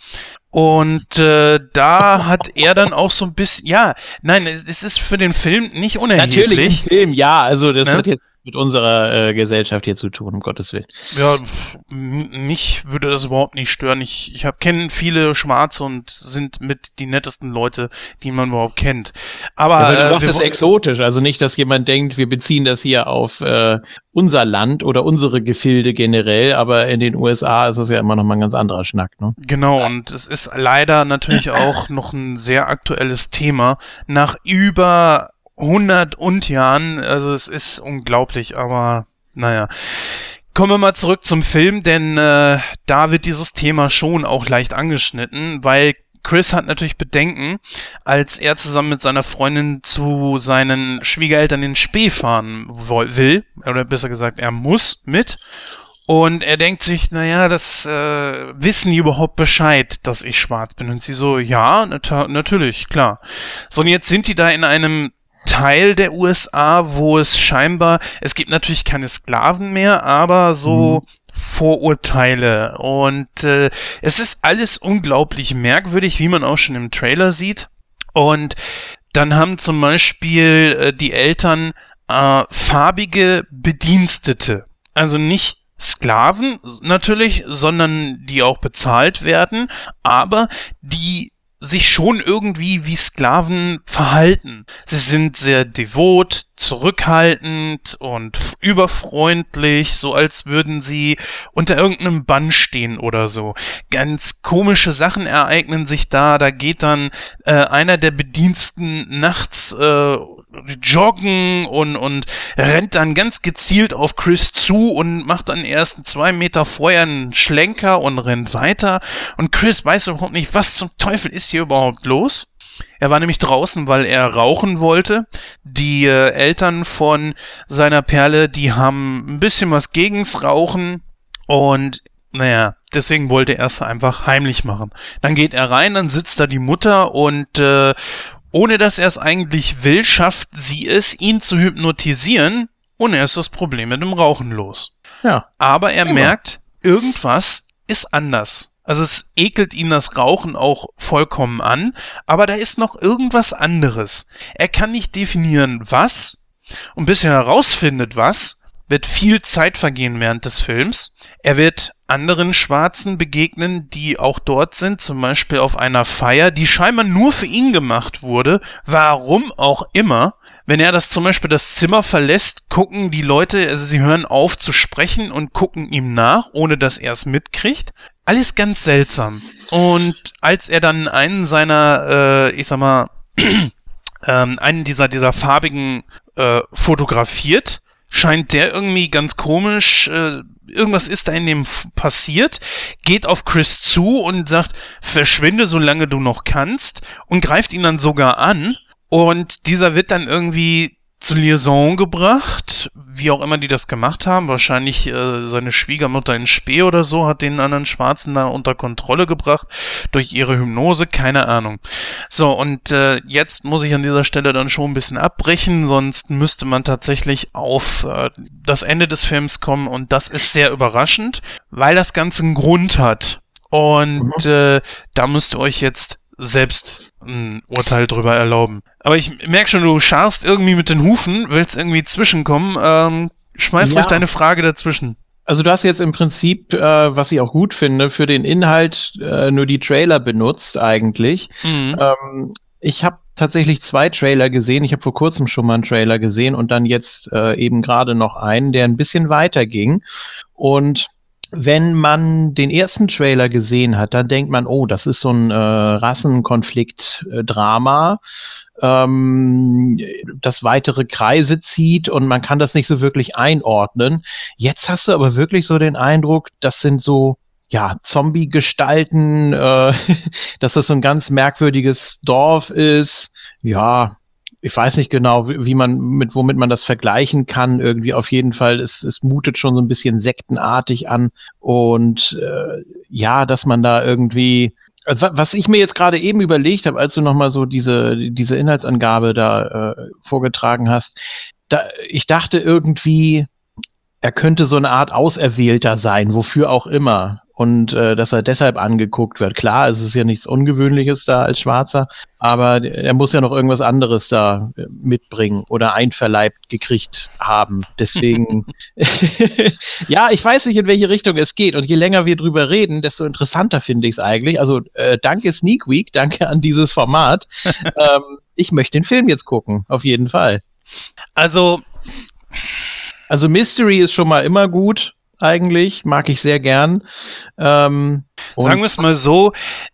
Und äh, da hat er dann auch so ein bisschen, ja, nein, es, ist für den Film nicht unerheblich. Natürlich, im Film, ja, also das ne? hat jetzt mit unserer äh, Gesellschaft hier zu tun, um Gottes Willen. Ja, mich würde das überhaupt nicht stören. Ich, ich kenne viele Schwarze und sind mit die nettesten Leute, die man überhaupt kennt. Aber ja, du äh, sagst es exotisch, also nicht, dass jemand denkt, wir beziehen das hier auf äh, unser Land oder unsere Gefilde generell, aber in den USA ist das ja immer noch mal ein ganz anderer Schnack. Ne? Genau, und es ist leider natürlich auch noch ein sehr aktuelles Thema. Nach über 100 und Jahren. Also es ist unglaublich, aber naja. Kommen wir mal zurück zum Film, denn äh, da wird dieses Thema schon auch leicht angeschnitten, weil Chris hat natürlich Bedenken, als er zusammen mit seiner Freundin zu seinen Schwiegereltern in Spee fahren will, oder besser gesagt, er muss mit. Und er denkt sich, naja, das äh, wissen die überhaupt Bescheid, dass ich schwarz bin. Und sie so, ja, nat natürlich, klar. So, und jetzt sind die da in einem Teil der USA, wo es scheinbar, es gibt natürlich keine Sklaven mehr, aber so mhm. Vorurteile. Und äh, es ist alles unglaublich merkwürdig, wie man auch schon im Trailer sieht. Und dann haben zum Beispiel äh, die Eltern äh, farbige Bedienstete. Also nicht Sklaven natürlich, sondern die auch bezahlt werden, aber die sich schon irgendwie wie Sklaven verhalten. Sie sind sehr devot, zurückhaltend und überfreundlich, so als würden sie unter irgendeinem Bann stehen oder so. Ganz komische Sachen ereignen sich da. Da geht dann äh, einer der Bediensten nachts äh, joggen und, und rennt dann ganz gezielt auf Chris zu und macht dann erst zwei Meter vorher einen Schlenker und rennt weiter. Und Chris weiß überhaupt nicht, was zum Teufel ist hier überhaupt los. Er war nämlich draußen, weil er rauchen wollte. Die äh, Eltern von seiner Perle, die haben ein bisschen was gegens Rauchen und naja, deswegen wollte er es einfach heimlich machen. Dann geht er rein, dann sitzt da die Mutter und äh, ohne dass er es eigentlich will, schafft sie es, ihn zu hypnotisieren und er ist das Problem mit dem Rauchen los. Ja. Aber er immer. merkt, irgendwas ist anders. Also es ekelt ihn das Rauchen auch vollkommen an, aber da ist noch irgendwas anderes. Er kann nicht definieren, was, und bis er herausfindet, was, wird viel Zeit vergehen während des Films. Er wird anderen Schwarzen begegnen, die auch dort sind, zum Beispiel auf einer Feier, die scheinbar nur für ihn gemacht wurde, warum auch immer. Wenn er das zum Beispiel das Zimmer verlässt, gucken die Leute, also sie hören auf zu sprechen und gucken ihm nach, ohne dass er es mitkriegt. Alles ganz seltsam. Und als er dann einen seiner, äh, ich sag mal, ähm, einen dieser, dieser farbigen äh, fotografiert, scheint der irgendwie ganz komisch, äh, irgendwas ist da in dem passiert, geht auf Chris zu und sagt, verschwinde, solange du noch kannst und greift ihn dann sogar an und dieser wird dann irgendwie zur Liaison gebracht, wie auch immer die das gemacht haben. Wahrscheinlich äh, seine Schwiegermutter in Spee oder so hat den anderen Schwarzen da unter Kontrolle gebracht durch ihre Hypnose, keine Ahnung. So, und äh, jetzt muss ich an dieser Stelle dann schon ein bisschen abbrechen, sonst müsste man tatsächlich auf äh, das Ende des Films kommen und das ist sehr überraschend, weil das Ganze einen Grund hat. Und mhm. äh, da müsst ihr euch jetzt selbst ein Urteil drüber erlauben. Aber ich merke schon, du scharst irgendwie mit den Hufen, willst irgendwie zwischenkommen. Ähm, schmeiß ja. ruhig deine Frage dazwischen. Also du hast jetzt im Prinzip, äh, was ich auch gut finde, für den Inhalt äh, nur die Trailer benutzt eigentlich. Mhm. Ähm, ich habe tatsächlich zwei Trailer gesehen. Ich habe vor kurzem schon mal einen Trailer gesehen und dann jetzt äh, eben gerade noch einen, der ein bisschen weiter ging. Und wenn man den ersten Trailer gesehen hat, dann denkt man, oh, das ist so ein äh, Rassenkonflikt-Drama, ähm, das weitere Kreise zieht und man kann das nicht so wirklich einordnen. Jetzt hast du aber wirklich so den Eindruck, das sind so ja, Zombie-Gestalten, äh, dass das so ein ganz merkwürdiges Dorf ist. Ja, ich weiß nicht genau, wie, man, mit womit man das vergleichen kann. Irgendwie auf jeden Fall, es, es mutet schon so ein bisschen sektenartig an. Und äh, ja, dass man da irgendwie. Was ich mir jetzt gerade eben überlegt habe, als du nochmal so diese, diese Inhaltsangabe da äh, vorgetragen hast, da, ich dachte irgendwie, er könnte so eine Art Auserwählter sein, wofür auch immer und äh, dass er deshalb angeguckt wird. Klar, es ist ja nichts Ungewöhnliches da als Schwarzer, aber er muss ja noch irgendwas anderes da äh, mitbringen oder einverleibt gekriegt haben. Deswegen, ja, ich weiß nicht, in welche Richtung es geht. Und je länger wir drüber reden, desto interessanter finde ich es eigentlich. Also äh, danke Sneak Week, danke an dieses Format. ähm, ich möchte den Film jetzt gucken, auf jeden Fall. Also also Mystery ist schon mal immer gut eigentlich, mag ich sehr gern. Ähm, Sagen wir es mal so,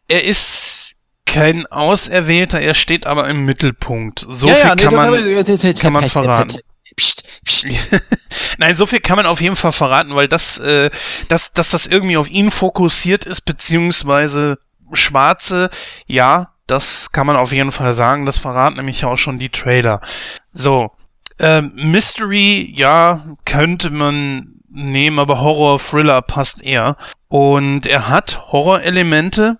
er ist kein Auserwählter, er steht aber im Mittelpunkt. So ja, viel ja, kann, nee, man, kann man verraten. Psst, psst. Nein, so viel kann man auf jeden Fall verraten, weil das, äh, dass, dass das irgendwie auf ihn fokussiert ist, beziehungsweise Schwarze, ja, das kann man auf jeden Fall sagen. Das verraten nämlich auch schon die Trailer. So, äh, Mystery, ja, könnte man nehmen, aber Horror, Thriller passt eher. Und er hat Horrorelemente.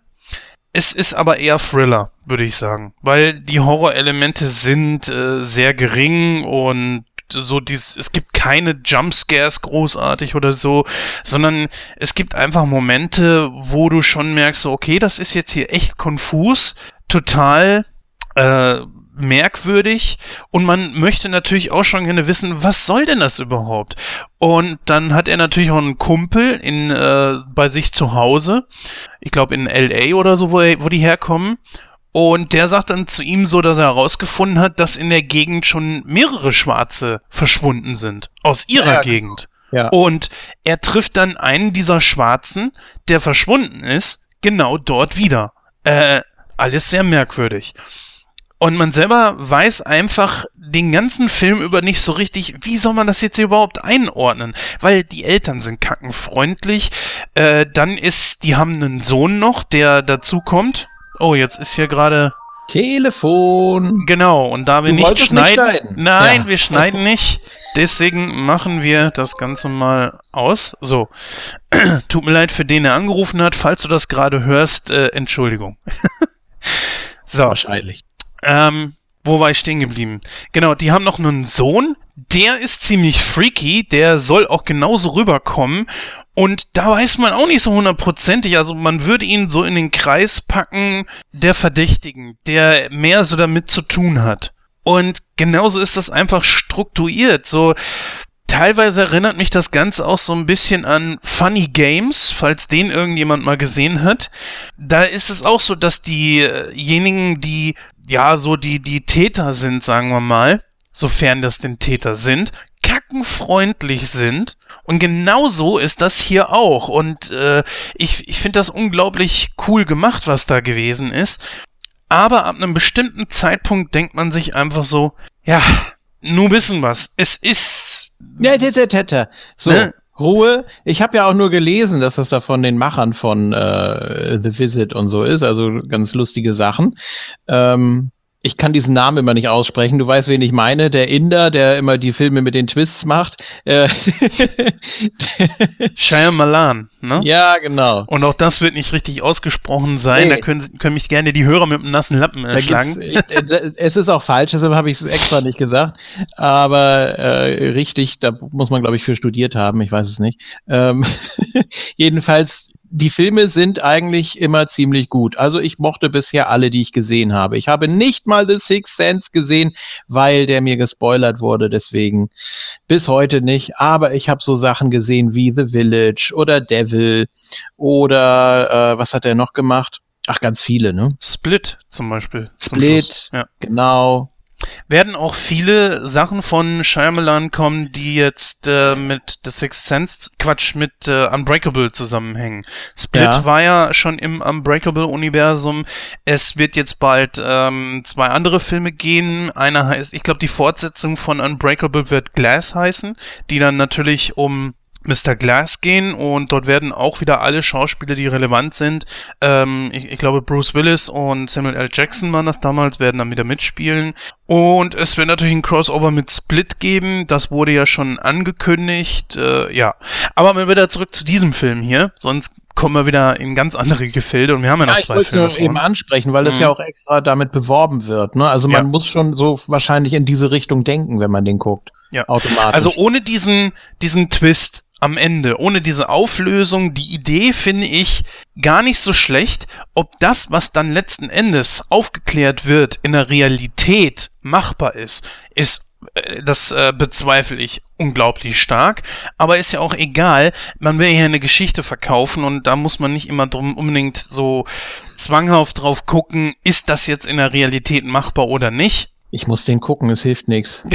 Es ist aber eher Thriller, würde ich sagen. Weil die Horrorelemente sind äh, sehr gering und so dieses, es gibt keine Jumpscares großartig oder so, sondern es gibt einfach Momente, wo du schon merkst, so, okay, das ist jetzt hier echt konfus, total äh, merkwürdig und man möchte natürlich auch schon gerne wissen, was soll denn das überhaupt? Und dann hat er natürlich auch einen Kumpel in, äh, bei sich zu Hause, ich glaube in LA oder so, wo, er, wo die herkommen. Und der sagt dann zu ihm so, dass er herausgefunden hat, dass in der Gegend schon mehrere Schwarze verschwunden sind. Aus ihrer ja, Gegend. Ja. Und er trifft dann einen dieser Schwarzen, der verschwunden ist, genau dort wieder. Äh, alles sehr merkwürdig. Und man selber weiß einfach den ganzen Film über nicht so richtig, wie soll man das jetzt überhaupt einordnen? Weil die Eltern sind kackenfreundlich. Äh, dann ist, die haben einen Sohn noch, der dazu kommt. Oh, jetzt ist hier gerade Telefon. Genau, und da wir nicht schneiden, nicht schneiden, Nein, ja. wir schneiden nicht. Deswegen machen wir das Ganze mal aus. So. Tut mir leid für den, der angerufen hat. Falls du das gerade hörst, äh, Entschuldigung. so. Wahrscheinlich. Ähm, wo war ich stehen geblieben? Genau, die haben noch einen Sohn, der ist ziemlich freaky, der soll auch genauso rüberkommen. Und da weiß man auch nicht so hundertprozentig, also man würde ihn so in den Kreis packen der Verdächtigen, der mehr so damit zu tun hat. Und genauso ist das einfach strukturiert. So, teilweise erinnert mich das Ganze auch so ein bisschen an Funny Games, falls den irgendjemand mal gesehen hat. Da ist es auch so, dass diejenigen, die ja, so die, die Täter sind, sagen wir mal, sofern das denn Täter sind, kackenfreundlich sind. Und genauso ist das hier auch. Und äh, ich, ich finde das unglaublich cool gemacht, was da gewesen ist. Aber ab einem bestimmten Zeitpunkt denkt man sich einfach so, ja, nun wissen was. Es ist. Ja, tete, tete. So. Ne? Ruhe. Ich habe ja auch nur gelesen, dass das da von den Machern von äh, The Visit und so ist, also ganz lustige Sachen. Ähm, ich kann diesen Namen immer nicht aussprechen. Du weißt, wen ich meine. Der Inder, der immer die Filme mit den Twists macht. Äh Shyamalan, ne? Ja, genau. Und auch das wird nicht richtig ausgesprochen sein. Nee. Da können, können mich gerne die Hörer mit einem nassen Lappen erschlagen. Äh, es ist auch falsch, deshalb habe ich es extra nicht gesagt. Aber äh, richtig, da muss man, glaube ich, für studiert haben. Ich weiß es nicht. Ähm jedenfalls die Filme sind eigentlich immer ziemlich gut. Also ich mochte bisher alle, die ich gesehen habe. Ich habe nicht mal The Sixth Sense gesehen, weil der mir gespoilert wurde. Deswegen bis heute nicht. Aber ich habe so Sachen gesehen wie The Village oder Devil oder äh, was hat er noch gemacht? Ach, ganz viele, ne? Split zum Beispiel. Split, ja. genau werden auch viele Sachen von Shyamalan kommen, die jetzt äh, mit The Sixth Sense, Quatsch, mit äh, Unbreakable zusammenhängen. Split ja. war ja schon im Unbreakable-Universum. Es wird jetzt bald ähm, zwei andere Filme gehen. Einer heißt, ich glaube, die Fortsetzung von Unbreakable wird Glass heißen, die dann natürlich um Mr. Glass gehen und dort werden auch wieder alle Schauspieler, die relevant sind. Ähm, ich, ich, glaube, Bruce Willis und Samuel L. Jackson waren das damals, werden dann wieder mitspielen. Und es wird natürlich ein Crossover mit Split geben. Das wurde ja schon angekündigt. Äh, ja, aber wir wieder zurück zu diesem Film hier. Sonst kommen wir wieder in ganz andere Gefilde und wir haben ja noch ja, zwei ich Filme. Ich eben ansprechen, weil das mhm. ja auch extra damit beworben wird. Ne? Also man ja. muss schon so wahrscheinlich in diese Richtung denken, wenn man den guckt. Ja. Automatisch. Also ohne diesen, diesen Twist am Ende, ohne diese Auflösung, die Idee finde ich gar nicht so schlecht. Ob das, was dann letzten Endes aufgeklärt wird, in der Realität machbar ist, ist das äh, bezweifle ich unglaublich stark, aber ist ja auch egal. Man will ja eine Geschichte verkaufen und da muss man nicht immer drum unbedingt so zwanghaft drauf gucken, ist das jetzt in der Realität machbar oder nicht. Ich muss den gucken, es hilft nichts.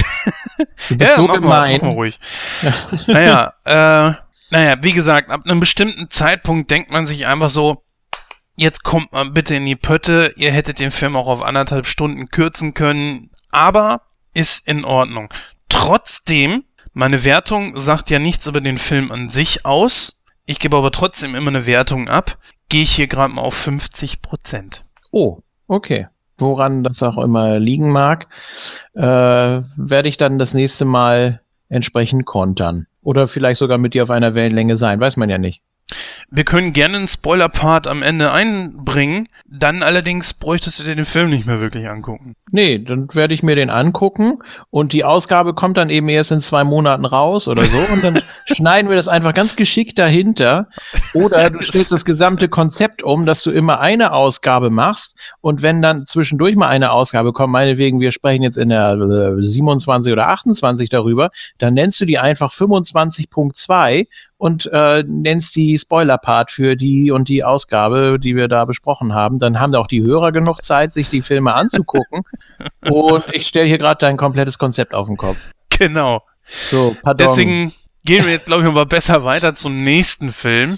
Du bist ja, so mach gemein. Mal, mach mal ruhig. naja, äh, naja, wie gesagt, ab einem bestimmten Zeitpunkt denkt man sich einfach so, jetzt kommt mal bitte in die Pötte, ihr hättet den Film auch auf anderthalb Stunden kürzen können, aber ist in Ordnung. Trotzdem, meine Wertung sagt ja nichts über den Film an sich aus. Ich gebe aber trotzdem immer eine Wertung ab. Gehe ich hier gerade mal auf 50 Prozent. Oh, okay woran das auch immer liegen mag, äh, werde ich dann das nächste Mal entsprechend kontern. Oder vielleicht sogar mit dir auf einer Wellenlänge sein, weiß man ja nicht. Wir können gerne einen Spoiler-Part am Ende einbringen, dann allerdings bräuchtest du dir den Film nicht mehr wirklich angucken. Nee, dann werde ich mir den angucken und die Ausgabe kommt dann eben erst in zwei Monaten raus oder so und dann schneiden wir das einfach ganz geschickt dahinter. Oder du stellst das gesamte Konzept um, dass du immer eine Ausgabe machst und wenn dann zwischendurch mal eine Ausgabe kommt, meinetwegen, wir sprechen jetzt in der 27 oder 28 darüber, dann nennst du die einfach 25.2 und äh, nennst die Spoiler-Part für die und die Ausgabe, die wir da besprochen haben. Dann haben auch die Hörer genug Zeit, sich die Filme anzugucken. und ich stelle hier gerade dein komplettes Konzept auf den Kopf. Genau. So, pardon. Deswegen gehen wir jetzt, glaube ich, mal besser weiter zum nächsten Film.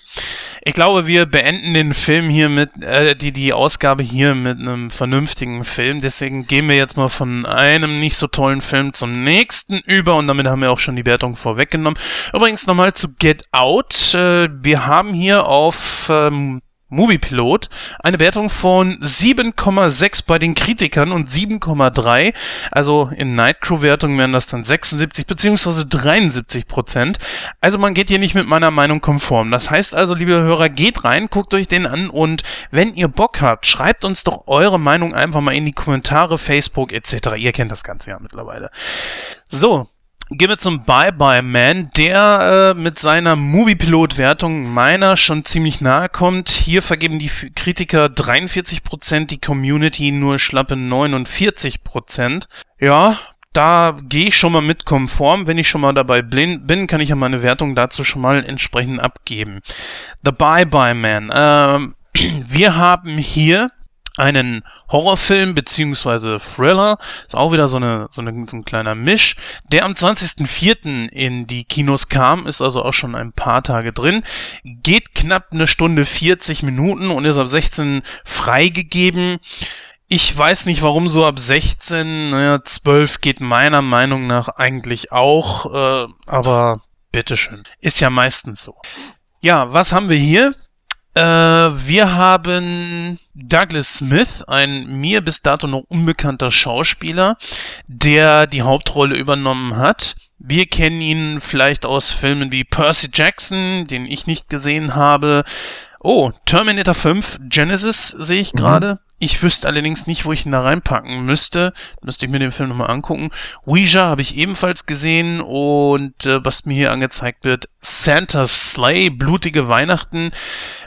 Ich glaube, wir beenden den Film hier mit, äh, die, die Ausgabe hier mit einem vernünftigen Film. Deswegen gehen wir jetzt mal von einem nicht so tollen Film zum nächsten über und damit haben wir auch schon die Wertung vorweggenommen. Übrigens nochmal zu Get Out. Äh, wir haben hier auf ähm, Moviepilot eine Wertung von 7,6 bei den Kritikern und 7,3. Also in Nightcrew-Wertungen wären das dann 76 bzw. 73 Prozent. Also man geht hier nicht mit meiner Meinung konform. Das heißt also, liebe Hörer, geht rein, guckt euch den an und wenn ihr Bock habt, schreibt uns doch eure Meinung einfach mal in die Kommentare, Facebook etc. Ihr kennt das Ganze ja mittlerweile. So, Gehen wir zum Bye Bye Man, der äh, mit seiner Movie-Pilot-Wertung meiner schon ziemlich nahe kommt. Hier vergeben die Kritiker 43%, die Community nur schlappe 49%. Ja, da gehe ich schon mal mit konform. Wenn ich schon mal dabei bin, kann ich ja meine Wertung dazu schon mal entsprechend abgeben. The Bye Bye Man. Ähm, wir haben hier einen Horrorfilm beziehungsweise Thriller, ist auch wieder so, eine, so, eine, so ein kleiner Misch, der am 20.04. in die Kinos kam, ist also auch schon ein paar Tage drin, geht knapp eine Stunde 40 Minuten und ist ab 16 freigegeben. Ich weiß nicht, warum so ab 16, naja, 12 geht meiner Meinung nach eigentlich auch, äh, aber bitteschön. Ist ja meistens so. Ja, was haben wir hier? Äh, wir haben Douglas Smith, ein mir bis dato noch unbekannter Schauspieler, der die Hauptrolle übernommen hat. Wir kennen ihn vielleicht aus Filmen wie Percy Jackson, den ich nicht gesehen habe. Oh, Terminator 5, Genesis sehe ich gerade. Mhm. Ich wüsste allerdings nicht, wo ich ihn da reinpacken müsste. Müsste ich mir den Film nochmal angucken. Ouija habe ich ebenfalls gesehen und äh, was mir hier angezeigt wird, Santa's Slay, blutige Weihnachten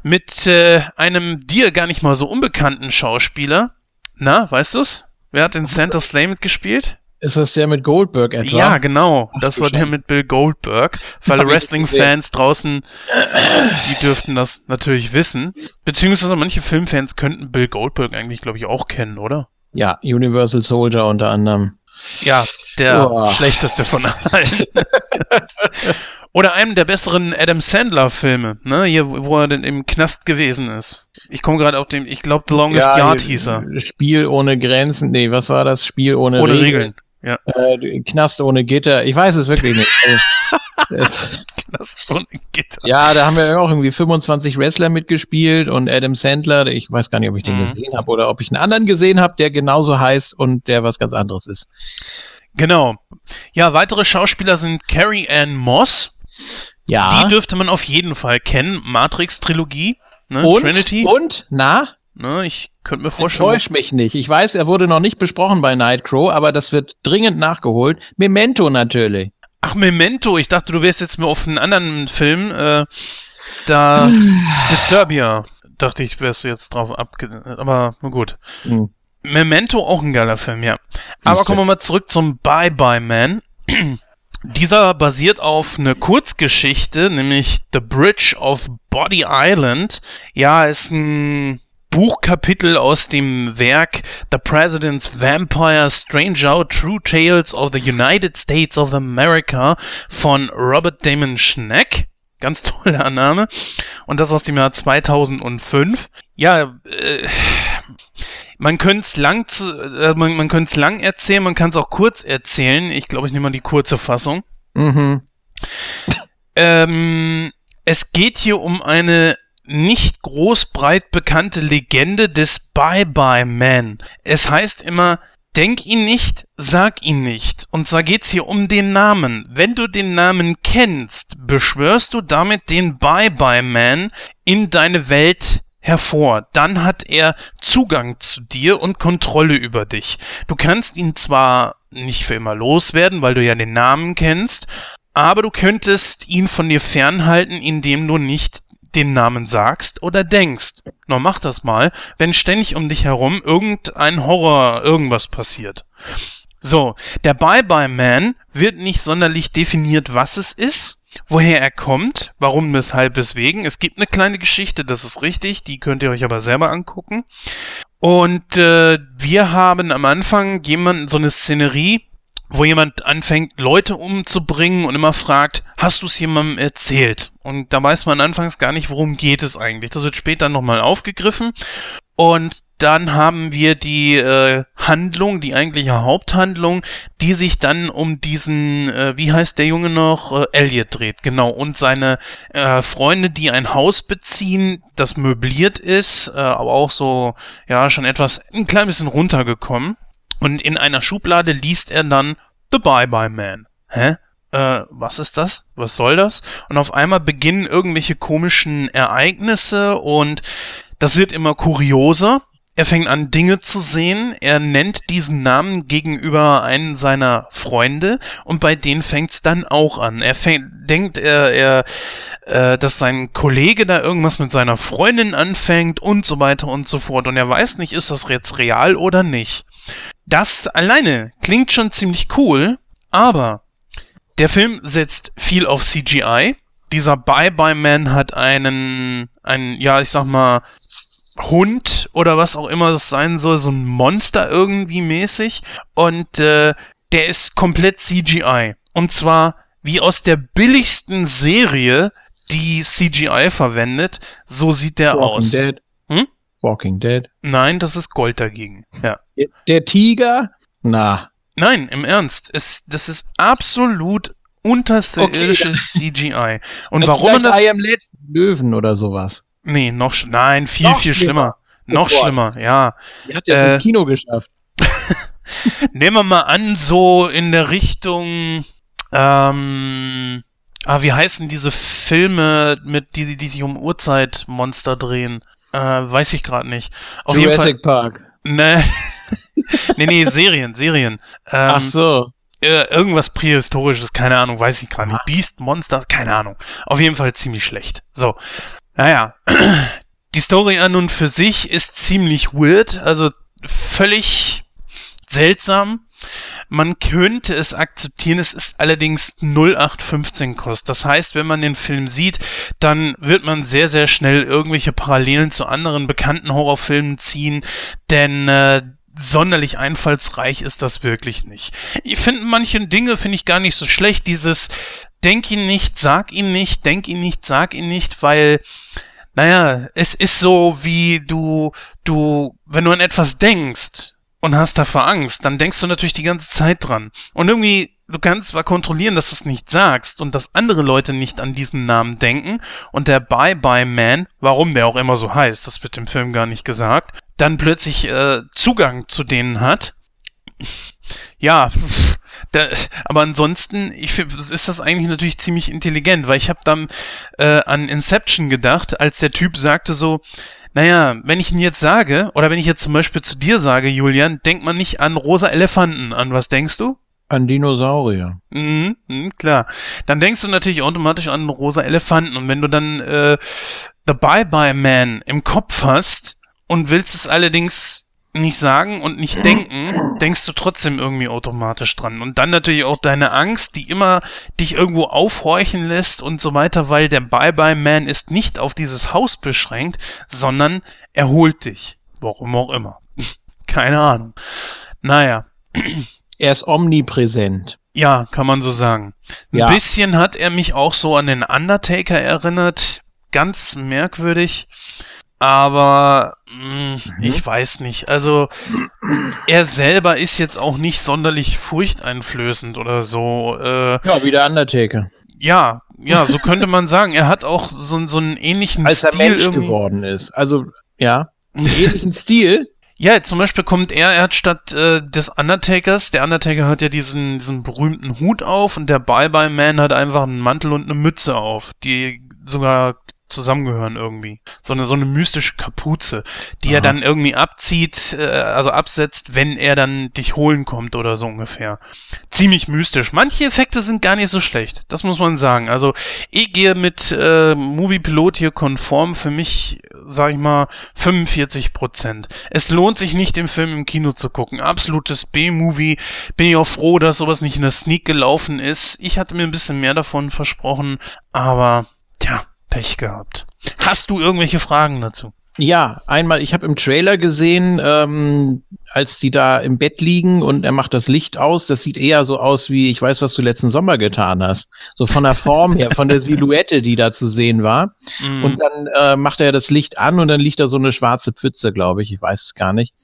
mit äh, einem dir gar nicht mal so unbekannten Schauspieler. Na, weißt du's? Wer hat in Santa's Slay mitgespielt? Ist das der mit Goldberg etwa? Ja, genau. Ach, das war der mit Bill Goldberg. Alle Wrestling-Fans draußen, die dürften das natürlich wissen. Beziehungsweise manche Filmfans könnten Bill Goldberg eigentlich, glaube ich, auch kennen, oder? Ja, Universal Soldier unter anderem. Ja, der oh. schlechteste von allen. Oder einem der besseren Adam Sandler-Filme, ne? Hier, wo er denn im Knast gewesen ist. Ich komme gerade auf dem, ich glaube, The Longest ja, Yard hieß er. Spiel ohne Grenzen, nee, was war das? Spiel ohne, ohne Regeln. Regeln. Ja. Äh, Knast ohne Gitter. Ich weiß es wirklich nicht. Knast ohne Gitter. Ja, da haben wir auch irgendwie 25 Wrestler mitgespielt und Adam Sandler. Ich weiß gar nicht, ob ich den mhm. gesehen habe oder ob ich einen anderen gesehen habe, der genauso heißt und der was ganz anderes ist. Genau. Ja, weitere Schauspieler sind Carrie Ann Moss. Ja. Die dürfte man auf jeden Fall kennen. Matrix-Trilogie. Ne? Und, Trinity. Und, na? Ne, ich könnte mir vorstellen. Enttäusch mich nicht. Ich weiß, er wurde noch nicht besprochen bei Nightcrow, aber das wird dringend nachgeholt. Memento natürlich. Ach, Memento. Ich dachte, du wärst jetzt mal auf einen anderen Film. Äh, da Disturbia. Dachte ich, wärst du jetzt drauf abge... Aber gut. Hm. Memento auch ein geiler Film, ja. Aber kommen wir mal zurück zum Bye Bye Man. Dieser basiert auf eine Kurzgeschichte, nämlich The Bridge of Body Island. Ja, ist ein Buchkapitel aus dem Werk The President's Vampire Stranger True Tales of the United States of America von Robert Damon Schneck. Ganz toller Name. Und das aus dem Jahr 2005. Ja, äh, man könnte es lang, zu, äh, man, man könnte es lang erzählen, man kann es auch kurz erzählen. Ich glaube, ich nehme mal die kurze Fassung. Mhm. Ähm, es geht hier um eine nicht groß breit bekannte Legende des Bye-Bye Man. Es heißt immer, denk ihn nicht, sag ihn nicht. Und zwar geht's hier um den Namen. Wenn du den Namen kennst, beschwörst du damit den Bye-Bye Man in deine Welt hervor. Dann hat er Zugang zu dir und Kontrolle über dich. Du kannst ihn zwar nicht für immer loswerden, weil du ja den Namen kennst, aber du könntest ihn von dir fernhalten, indem du nicht den Namen sagst oder denkst. Nur mach das mal, wenn ständig um dich herum irgendein Horror, irgendwas passiert. So, der Bye-Bye Man wird nicht sonderlich definiert, was es ist, woher er kommt, warum, weshalb, weswegen. Es gibt eine kleine Geschichte, das ist richtig, die könnt ihr euch aber selber angucken. Und äh, wir haben am Anfang jemanden, so eine Szenerie, wo jemand anfängt, Leute umzubringen und immer fragt, hast du es jemandem erzählt? Und da weiß man anfangs gar nicht, worum geht es eigentlich. Das wird später nochmal aufgegriffen. Und dann haben wir die äh, Handlung, die eigentliche Haupthandlung, die sich dann um diesen, äh, wie heißt der Junge noch, äh, Elliot dreht, genau, und seine äh, Freunde, die ein Haus beziehen, das möbliert ist, äh, aber auch so, ja, schon etwas, ein klein bisschen runtergekommen. Und in einer Schublade liest er dann The Bye Bye Man. Hä? Äh, was ist das? Was soll das? Und auf einmal beginnen irgendwelche komischen Ereignisse und das wird immer kurioser. Er fängt an, Dinge zu sehen. Er nennt diesen Namen gegenüber einen seiner Freunde und bei denen fängt's dann auch an. Er fängt, denkt, er, er, äh, dass sein Kollege da irgendwas mit seiner Freundin anfängt und so weiter und so fort. Und er weiß nicht, ist das jetzt real oder nicht. Das alleine klingt schon ziemlich cool, aber der Film setzt viel auf CGI. Dieser Bye-Bye-Man hat einen, einen, ja, ich sag mal, Hund oder was auch immer das sein soll, so ein Monster irgendwie mäßig. Und äh, der ist komplett CGI. Und zwar wie aus der billigsten Serie, die CGI verwendet, so sieht der Walking aus. Dead. Walking Dead. Nein, das ist Gold dagegen. Ja. Der, der Tiger? Na. Nein, im Ernst. Es, das ist absolut unterste Okay. irdisches CGI. Und warum man das. I Am Löwen oder sowas. Nee, noch. sch- Nein, viel, Noch viel schlimmer. schlimmer. Noch Gott. schlimmer, ja. Die hat ja Äh, ins Kino geschafft. Nehmen wir mal an, so in der Richtung. Ähm, ah, wie heißen diese Filme, mit die, die sich um Urzeitmonster drehen? Äh, weiß ich gerade nicht. Auf jeden Fall. Jurassic Park. Ne, nee, nee, Serien, Serien. Ach Ähm, so. äh, irgendwas prähistorisches, keine Ahnung, weiß ich gerade nicht. Beast, Monster, keine Ahnung. Auf jeden Fall ziemlich schlecht. So. Naja. Die Story an und für sich ist ziemlich weird, also völlig seltsam. Man könnte es akzeptieren, es ist allerdings 0815 Kost. Das heißt, wenn man den Film sieht, dann wird man sehr, sehr schnell irgendwelche Parallelen zu anderen bekannten Horrorfilmen ziehen, denn äh, sonderlich einfallsreich ist das wirklich nicht. Ich finde manche Dinge finde ich gar nicht so schlecht. Dieses Denk ihn nicht, sag ihn nicht, denk ihn nicht, sag ihn nicht, weil naja, es ist so wie du, du, wenn du an etwas denkst und hast davor Angst, dann denkst du natürlich die ganze Zeit dran. Und irgendwie, du kannst zwar kontrollieren, dass du es nicht sagst und dass andere Leute nicht an diesen Namen denken und der Bye-Bye-Man, warum der auch immer so heißt, das wird im Film gar nicht gesagt, dann plötzlich äh, Zugang zu denen hat. Ja, da, aber ansonsten, ich ist das eigentlich natürlich ziemlich intelligent, weil ich habe dann äh, an Inception gedacht, als der Typ sagte so, naja, wenn ich ihn jetzt sage, oder wenn ich jetzt zum Beispiel zu dir sage, Julian, denkt man nicht an rosa Elefanten. An was denkst du? An Dinosaurier. Mhm, mhm, klar. Dann denkst du natürlich automatisch an rosa Elefanten. Und wenn du dann äh, The Bye Bye Man im Kopf hast und willst es allerdings nicht sagen und nicht denken, denkst du trotzdem irgendwie automatisch dran. Und dann natürlich auch deine Angst, die immer dich irgendwo aufhorchen lässt und so weiter, weil der Bye Bye Man ist nicht auf dieses Haus beschränkt, sondern er holt dich. Warum auch immer. Keine Ahnung. Naja. Er ist omnipräsent. Ja, kann man so sagen. Ein Ja. bisschen hat er mich auch so an den Undertaker erinnert. Ganz merkwürdig. Aber mh, ich weiß nicht. Also er selber ist jetzt auch nicht sonderlich furchteinflößend oder so. Äh, Ja, wie der Undertaker. ja, ja, so könnte man sagen. Er hat auch so, so einen ähnlichen Als er Stil Mensch irgendwie. geworden ist. Also, ja. Einen ähnlichen Stil. Ja, zum Beispiel kommt er, er hat statt äh, des Undertakers, der Undertaker hat ja diesen, diesen berühmten Hut auf und der Bye-Bye-Man hat einfach einen Mantel und eine Mütze auf, die sogar zusammengehören irgendwie. So eine, so eine mystische Kapuze, die er Aha. dann irgendwie abzieht, äh, also absetzt, wenn er dann dich holen kommt oder so ungefähr. Ziemlich mystisch. Manche Effekte sind gar nicht so schlecht, das muss man sagen. Also ich gehe mit äh, Movie Pilot hier konform, für mich, sag ich mal, 45 Prozent. Es lohnt sich nicht, den Film im Kino zu gucken. Absolutes B-Movie. Bin ich auch froh, dass sowas nicht in der Sneak gelaufen ist. Ich hatte mir ein bisschen mehr davon versprochen, aber tja, Pech gehabt. Hast du irgendwelche Fragen dazu? Ja, einmal, ich habe im Trailer gesehen, ähm, als die da im Bett liegen und er macht das Licht aus, das sieht eher so aus wie, ich weiß, was du letzten Sommer getan hast. So von der Form her, von der Silhouette, die da zu sehen war. Mhm. Und dann äh, macht er das Licht an und dann liegt da so eine schwarze Pfütze, glaube ich. Ich weiß es gar nicht.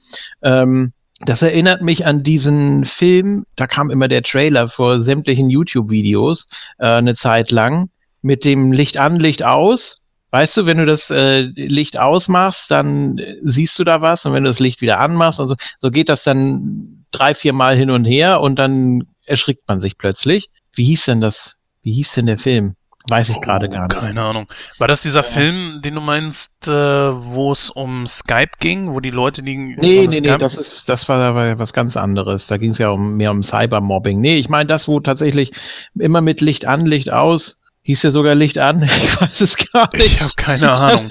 Ähm, das erinnert mich an diesen Film, da kam immer der Trailer vor sämtlichen YouTube-Videos äh, eine Zeit lang mit dem Licht an, Licht aus. Weißt du, wenn du das äh, Licht ausmachst, dann äh, siehst du da was und wenn du das Licht wieder anmachst und so, so geht das dann drei, vier Mal hin und her und dann erschrickt man sich plötzlich. Wie hieß denn das? Wie hieß denn der Film? Weiß ich gerade Oh, gar nicht. Keine Ahnung. War das dieser Film, den du meinst, äh, wo es um Skype ging, wo die Leute die Nee, nee, nee, Skype- das ist, das war aber was ganz anderes. Da ging es ja um mehr um Cybermobbing. Nee, ich meine das, wo tatsächlich immer mit Licht an, Licht aus. Hieß ja sogar Licht an. Ich weiß es gar nicht. Ich habe keine Ahnung.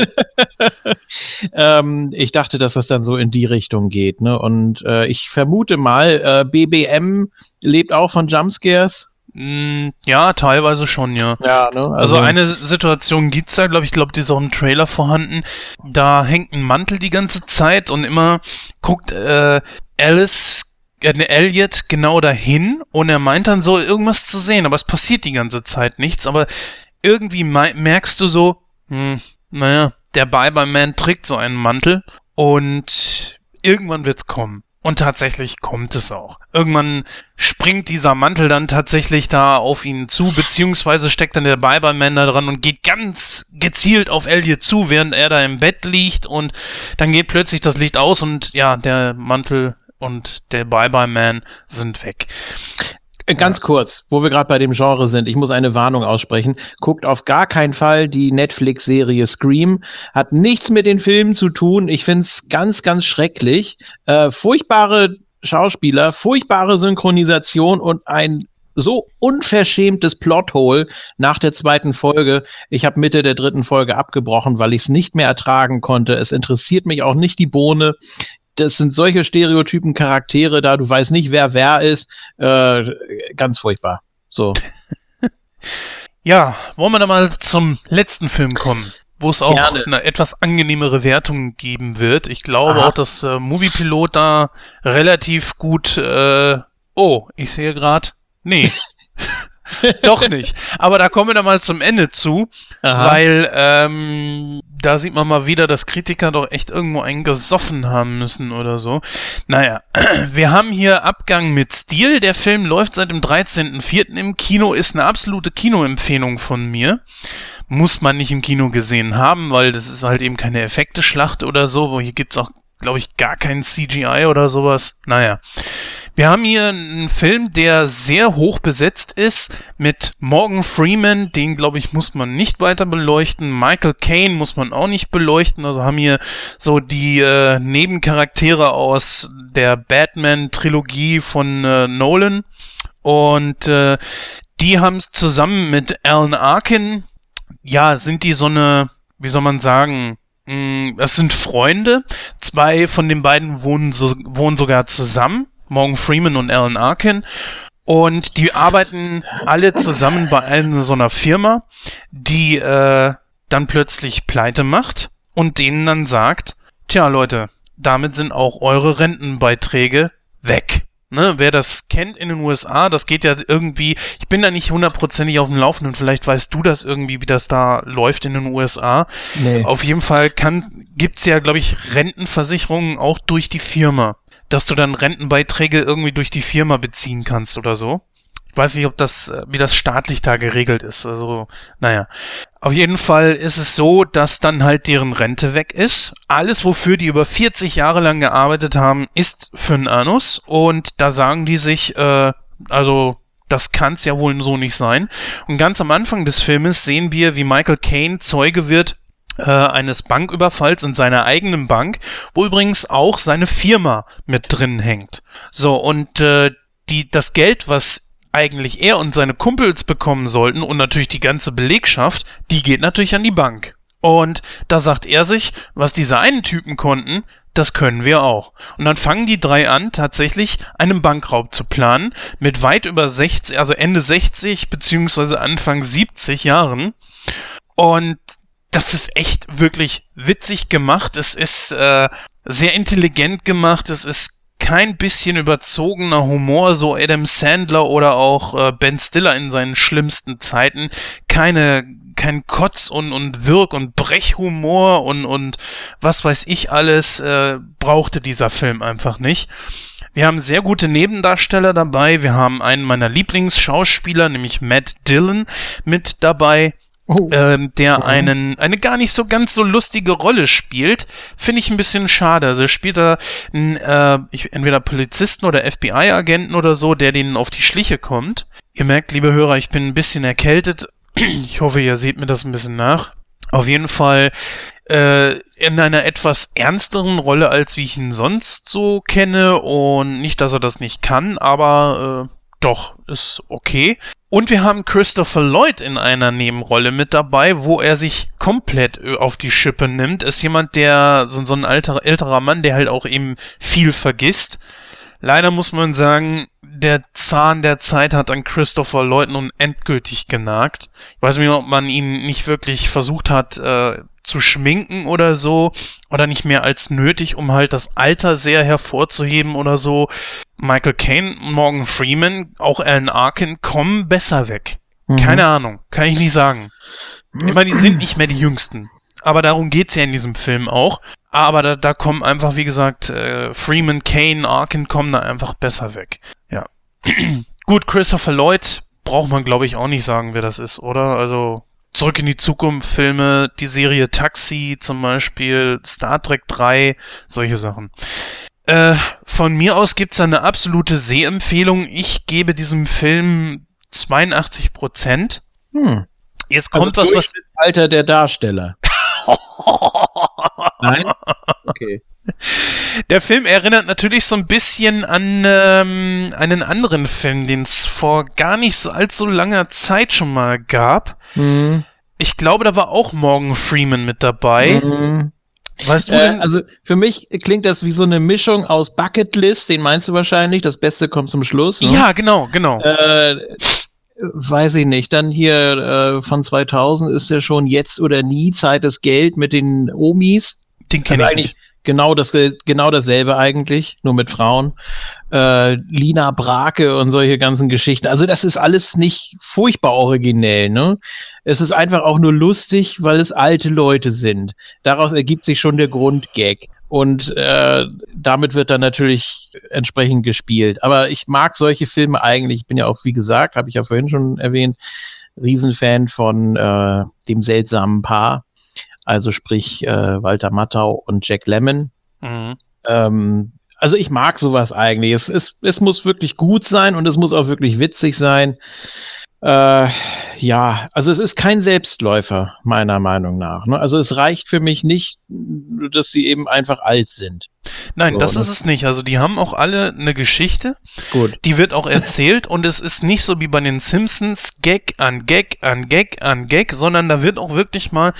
ähm, ich dachte, dass das dann so in die Richtung geht. Ne? Und äh, ich vermute mal, äh, BBM lebt auch von Jumpscares. Mm, ja, teilweise schon, ja. Ja, ne? Also, eine Situation gibt's da, glaube ich, glaube, die ist auch im Trailer vorhanden. Da hängt ein Mantel die ganze Zeit und immer guckt äh, Alice, Elliot genau dahin und er meint dann so irgendwas zu sehen, aber es passiert die ganze Zeit nichts. Aber irgendwie merkst du so, hm, naja, der Bye-Bye-Man trägt so einen Mantel Und irgendwann wird's kommen. Und tatsächlich kommt es auch. Irgendwann springt dieser Mantel dann tatsächlich da auf ihn zu, beziehungsweise steckt dann der Bye-Bye-Man da dran und geht ganz gezielt auf Elliot zu, während er da im Bett liegt und dann geht plötzlich das Licht aus und ja, der Mantel und der Bye-Bye-Man sind weg. Äh, ganz ja. kurz, wo wir gerade bei dem Genre sind, ich muss eine Warnung aussprechen. Guckt auf gar keinen Fall die Netflix-Serie Scream. Hat nichts mit den Filmen zu tun. Ich find's ganz, ganz schrecklich. Äh, furchtbare Schauspieler, furchtbare Synchronisation und ein so unverschämtes Plothole nach der zweiten Folge. Ich habe Mitte der dritten Folge abgebrochen, weil ich es nicht mehr ertragen konnte. Es interessiert mich auch nicht die Bohne das sind solche Stereotypen Charaktere da, du weißt nicht, wer wer ist. Äh, ganz furchtbar. So. ja, wollen wir da mal zum letzten Film kommen? Wo es auch Gerne. eine etwas angenehmere Wertung geben wird. Ich glaube Aha. auch, dass äh, Moviepilot da relativ gut. Äh, oh, ich sehe gerade. Nee. Doch nicht. Aber da kommen wir dann mal zum Ende zu, Aha. weil ähm, da sieht man mal wieder, dass Kritiker doch echt irgendwo einen gesoffen haben müssen oder so. Naja, wir haben hier Abgang mit Stil. Der Film läuft seit dem 13.04. im Kino, ist eine absolute Kinoempfehlung von mir. Muss man nicht im Kino gesehen haben, weil das ist halt eben keine Effekte-Schlacht oder so. Wo hier gibt's auch, glaube ich, gar kein CGI oder sowas. Naja. Wir haben hier einen Film, der sehr hoch besetzt ist, mit Morgan Freeman, den glaube ich muss man nicht weiter beleuchten, Michael Caine muss man auch nicht beleuchten, also haben hier so die äh, Nebencharaktere aus der Batman-Trilogie von äh, Nolan. Und äh, die haben es zusammen mit Alan Arkin, ja, sind die so eine, wie soll man sagen, das sind Freunde. Zwei von den beiden wohnen, so, wohnen sogar zusammen. Morgan Freeman und Alan Arkin. Und die arbeiten alle zusammen bei einer so einer Firma, die äh, dann plötzlich pleite macht und denen dann sagt, tja Leute, damit sind auch eure Rentenbeiträge weg. Ne, wer das kennt in den USA, das geht ja irgendwie, ich bin da nicht hundertprozentig auf dem Laufenden, vielleicht weißt du das irgendwie, wie das da läuft in den USA. Nee. Auf jeden Fall kann, gibt's ja, glaube ich, Rentenversicherungen auch durch die Firma dass du dann Rentenbeiträge irgendwie durch die Firma beziehen kannst oder so. Weiß nicht, ob das, äh, wie das staatlich da geregelt ist. Also, naja. Auf jeden Fall ist es so, dass dann halt deren Rente weg ist. Alles, wofür die über 40 Jahre lang gearbeitet haben, ist für einen Anus. Und da sagen die sich, äh, also das kann's ja wohl so nicht sein. Und ganz am Anfang des Filmes sehen wir, wie Michael Caine Zeuge wird äh, eines Banküberfalls in seiner eigenen Bank, wo übrigens auch seine Firma mit drin hängt. So, und äh, die, das Geld, was eigentlich er und seine Kumpels bekommen sollten und natürlich die ganze Belegschaft, die geht natürlich an die Bank. Und da sagt er sich, was diese einen Typen konnten, das können wir auch. Und dann fangen die drei an, tatsächlich einen Bankraub zu planen, mit weit über 60, also Ende 60 beziehungsweise Anfang 70 Jahren. Und das ist echt wirklich witzig gemacht. Es ist äh, sehr intelligent gemacht. Es ist kein bisschen überzogener Humor, so Adam Sandler oder auch äh, Ben Stiller in seinen schlimmsten Zeiten. Keine, kein Kotz und, und Wirk- und Brechhumor und, und was weiß ich alles äh, brauchte dieser Film einfach nicht. Wir haben sehr gute Nebendarsteller dabei. Wir haben einen meiner Lieblingsschauspieler, nämlich Matt Dillon, mit dabei oh. ähm, der okay. einen, eine gar nicht so ganz so lustige Rolle spielt, finde ich ein bisschen schade. Also er spielt da einen, äh, ich, entweder Polizisten oder FBI-Agenten oder so, der denen auf die Schliche kommt. Ihr merkt, liebe Hörer, ich bin ein bisschen erkältet. Ich hoffe, ihr seht mir das ein bisschen nach. Auf jeden Fall äh, in einer etwas ernsteren Rolle, als wie ich ihn sonst so kenne. Und nicht, dass er das nicht kann, aber äh, doch, ist okay. Und wir haben Christopher Lloyd in einer Nebenrolle mit dabei, wo er sich komplett auf die Schippe nimmt. Ist jemand, der, so, so ein alter, älterer Mann, der halt auch eben viel vergisst. Leider muss man sagen, der Zahn der Zeit hat an Christopher Lloyd nun endgültig genagt. Ich weiß nicht, ob man ihn nicht wirklich versucht hat, äh, zu schminken oder so oder nicht mehr als nötig, um halt das Alter sehr hervorzuheben oder so. Michael Caine, Morgan Freeman, auch Alan Arkin kommen besser weg. Mhm. Keine Ahnung, kann ich nicht sagen. Ich meine, die sind nicht mehr die Jüngsten. Aber darum geht's ja in diesem Film auch. aber da, da kommen einfach, wie gesagt, äh, Freeman, Kane, Arkin kommen da einfach besser weg. Gut, Christopher Lloyd braucht man, glaube ich, auch nicht sagen, wer das ist, oder? Also Zurück in die Zukunft Filme, die Serie Taxi zum Beispiel, Star Trek 3, solche Sachen. Äh, von mir aus gibt's eine absolute Sehempfehlung. Ich gebe diesem Film 82 Prozent. Hm. Jetzt kommt also was, was. Alter der Darsteller. Nein? Okay. Der Film erinnert natürlich so ein bisschen an ähm, einen anderen Film, den es vor gar nicht so allzu langer Zeit schon mal gab. Mhm. Ich glaube, da war auch Morgan Freeman mit dabei. Mhm. Weißt du äh, Also für mich klingt das wie so eine Mischung aus Bucketlist, den meinst du wahrscheinlich, das Beste kommt zum Schluss. Ne? Ja, genau, genau. Äh, weiß ich nicht. Dann hier äh, von 2000 ist ja schon jetzt oder nie Zeit des Geld mit den Omis. Den kenne also ich nicht genau das genau dasselbe eigentlich, nur mit Frauen. Äh, Lina Brake und solche ganzen Geschichten. Also das ist alles nicht furchtbar originell, ne? Es ist einfach auch nur lustig, weil es alte Leute sind. Daraus ergibt sich schon der Grundgag. Und äh, damit wird dann natürlich entsprechend gespielt. Aber ich mag solche Filme eigentlich. Ich bin ja auch, wie gesagt, habe ich ja vorhin schon erwähnt, Riesenfan von äh, dem seltsamen Paar also sprich äh, Walter Matthau und Jack Lemmon. Mhm. Ähm, also ich mag sowas eigentlich. Es, es, es muss wirklich gut sein und es muss auch wirklich witzig sein. Äh, ja, also es ist kein Selbstläufer, meiner Meinung nach. Ne? Also es reicht für mich nicht, dass sie eben einfach alt sind. Nein, so, das ist es nicht. Also die haben auch alle eine Geschichte. Gut. Die wird auch erzählt und es ist nicht so wie bei den Simpsons Gag an Gag an Gag an Gag, sondern da wird auch wirklich mal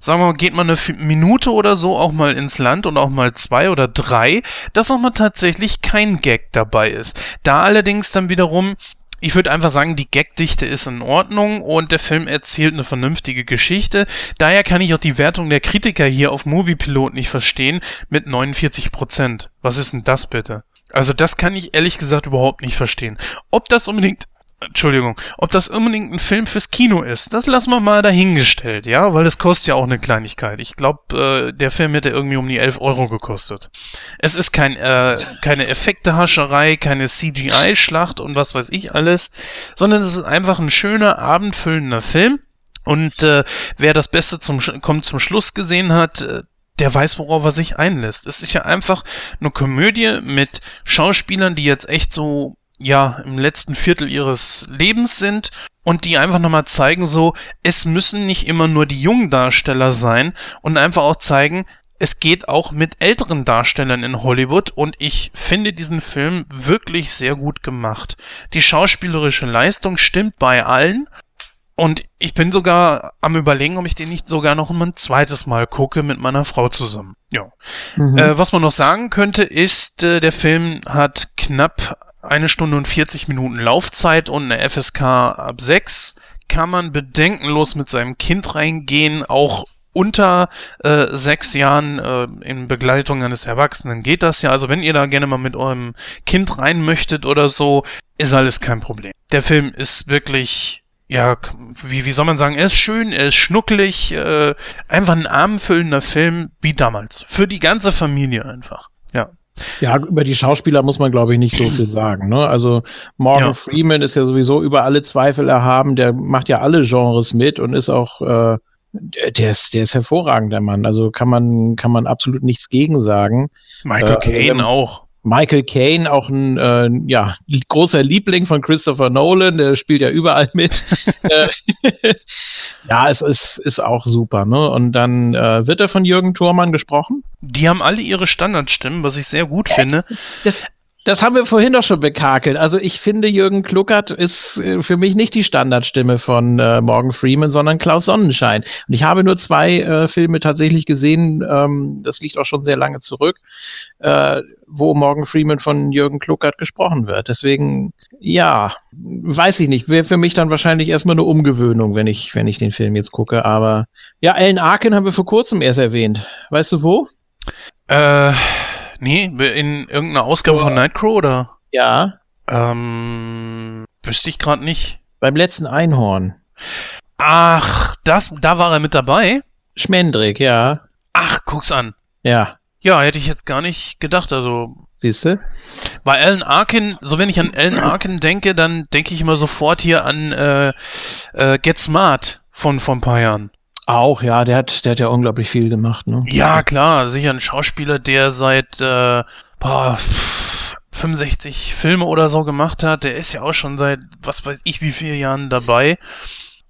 sagen wir mal, geht man eine Minute oder so auch mal ins Land und auch mal zwei oder drei, dass auch mal tatsächlich kein Gag dabei ist. Da allerdings dann wiederum ich würde einfach sagen, die Gagdichte ist in Ordnung und der Film erzählt eine vernünftige Geschichte. Daher kann ich auch die Wertung der Kritiker hier auf Moviepilot nicht verstehen mit 49 Prozent. Was ist denn das bitte? Also das kann ich ehrlich gesagt überhaupt nicht verstehen. Ob das unbedingt Entschuldigung, ob das unbedingt ein Film fürs Kino ist, das lassen wir mal dahingestellt, ja, weil das kostet ja auch eine Kleinigkeit. Ich glaube, äh, der Film hätte irgendwie um die 11 Euro gekostet. Es ist kein, äh, keine Effektehascherei, keine CGI-Schlacht und was weiß ich alles, sondern es ist einfach ein schöner, abendfüllender Film. Und äh, wer das Beste zum kommt zum Schluss gesehen hat, äh, der weiß, worauf er sich einlässt. Es ist ja einfach eine Komödie mit Schauspielern, die jetzt echt so ja, im letzten Viertel ihres Lebens sind und die einfach nochmal zeigen, so, es müssen nicht immer nur die jungen Darsteller sein und einfach auch zeigen, es geht auch mit älteren Darstellern in Hollywood und ich finde diesen Film wirklich sehr gut gemacht. Die schauspielerische Leistung stimmt bei allen und ich bin sogar am überlegen, ob ich den nicht sogar noch ein zweites Mal gucke mit meiner Frau zusammen. Ja. Mhm. Äh, was man noch sagen könnte, ist, äh, der Film hat knapp eine Stunde und 40 Minuten Laufzeit und eine FSK ab 6 kann man bedenkenlos mit seinem Kind reingehen, auch unter äh, sechs Jahren äh, in Begleitung eines Erwachsenen geht das ja. Also wenn ihr da gerne mal mit eurem Kind rein möchtet oder so, ist alles kein Problem. Der Film ist wirklich, ja, wie, wie soll man sagen, er ist schön, er ist schnuckelig, äh, einfach ein armfüllender Film wie damals. Für die ganze Familie einfach. Ja. Ja, über die Schauspieler muss man, glaube ich, nicht so viel sagen. Ne? Also Morgan ja. Freeman ist ja sowieso über alle Zweifel erhaben. Der macht ja alle Genres mit und ist auch, äh, der ist, der ist hervorragend, der Mann. Also kann man, kann man absolut nichts gegen sagen. Michael äh, Caine also, auch. Michael Caine, auch ein äh, ja, großer Liebling von Christopher Nolan, der spielt ja überall mit. Äh, ja, es ist, ist auch super. Ne? Und dann äh, wird er von Jürgen Thormann gesprochen. Die haben alle ihre Standardstimmen, was ich sehr gut finde. Das, das haben wir vorhin doch schon bekakelt. Also ich finde, Jürgen Kluckert ist äh, für mich nicht die Standardstimme von äh, Morgan Freeman, sondern Klaus Sonnenschein. Und ich habe nur zwei äh, Filme tatsächlich gesehen, ähm, das liegt auch schon sehr lange zurück, äh, wo Morgan Freeman von Jürgen Kluckert gesprochen wird. Deswegen, ja, weiß ich nicht. Wäre für mich dann wahrscheinlich erstmal eine Umgewöhnung, wenn ich, wenn ich den Film jetzt gucke. Aber ja, Alan Arkin haben wir vor kurzem erst erwähnt. Weißt du wo? Äh Nee, in irgendeiner Ausgabe von Nightcrow oder? Ja. Ähm, wüsste ich gerade nicht. Beim letzten Einhorn. Ach, das, da war er mit dabei? Schmendrick, ja. Ach, guck's an. Ja. Ja, hätte ich jetzt gar nicht gedacht. Also Siehst du? Bei Alan Arkin, so wenn ich an Alan Arkin denke, dann denke ich immer sofort hier an äh, äh, Get Smart von vor ein paar Jahren. Auch, ja, der hat, der hat ja unglaublich viel gemacht, ne? Ja, klar, sicher ein Schauspieler, der seit äh, boah, 65 Filme oder so gemacht hat. Der ist ja auch schon seit was weiß ich wie vielen Jahren dabei.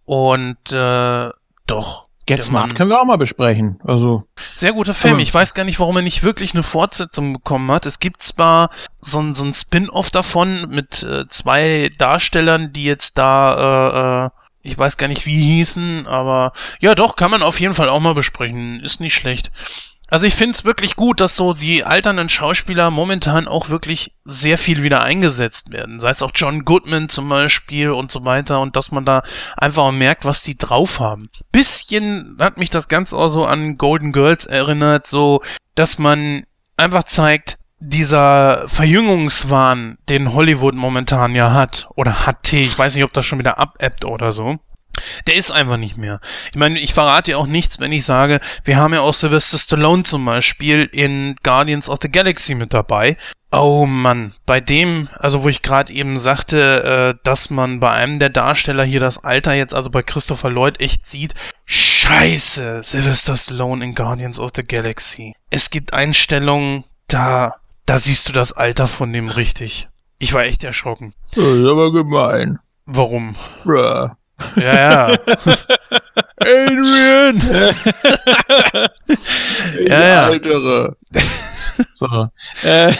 Und äh, doch. Get Smart können wir auch mal besprechen. Also sehr guter Film. Ich weiß gar nicht, warum er nicht wirklich eine Fortsetzung bekommen hat. Es gibt zwar so ein, so ein Spin-off davon mit äh, zwei Darstellern, die jetzt da äh, äh, ich weiß gar nicht, wie hießen, aber ja, doch, kann man auf jeden Fall auch mal besprechen. Ist nicht schlecht. Also ich finde es wirklich gut, dass so die alternden Schauspieler momentan auch wirklich sehr viel wieder eingesetzt werden. Sei es auch John Goodman zum Beispiel und so weiter und dass man da einfach merkt, was die drauf haben. Bisschen hat mich das Ganze auch so an Golden Girls erinnert, so dass man einfach zeigt, dieser Verjüngungswahn, den Hollywood momentan ja hat, oder hatte, ich weiß nicht, ob das schon wieder abebbt oder so, der ist einfach nicht mehr. Ich meine, ich verrate ja auch nichts, wenn ich sage, wir haben ja auch Sylvester Stallone zum Beispiel in Guardians of the Galaxy mit dabei. Oh Mann, bei dem, also wo ich gerade eben sagte, äh, dass man bei einem der Darsteller hier das Alter jetzt, also bei Christopher Lloyd, echt sieht, scheiße, Sylvester Stallone in Guardians of the Galaxy. Es gibt Einstellungen, da, da siehst du das Alter von dem richtig. Ich war echt erschrocken. Das ist aber gemein. Warum? Bruh. Ja, ja. Adrian! Ja, ja. Altere. So. Äh,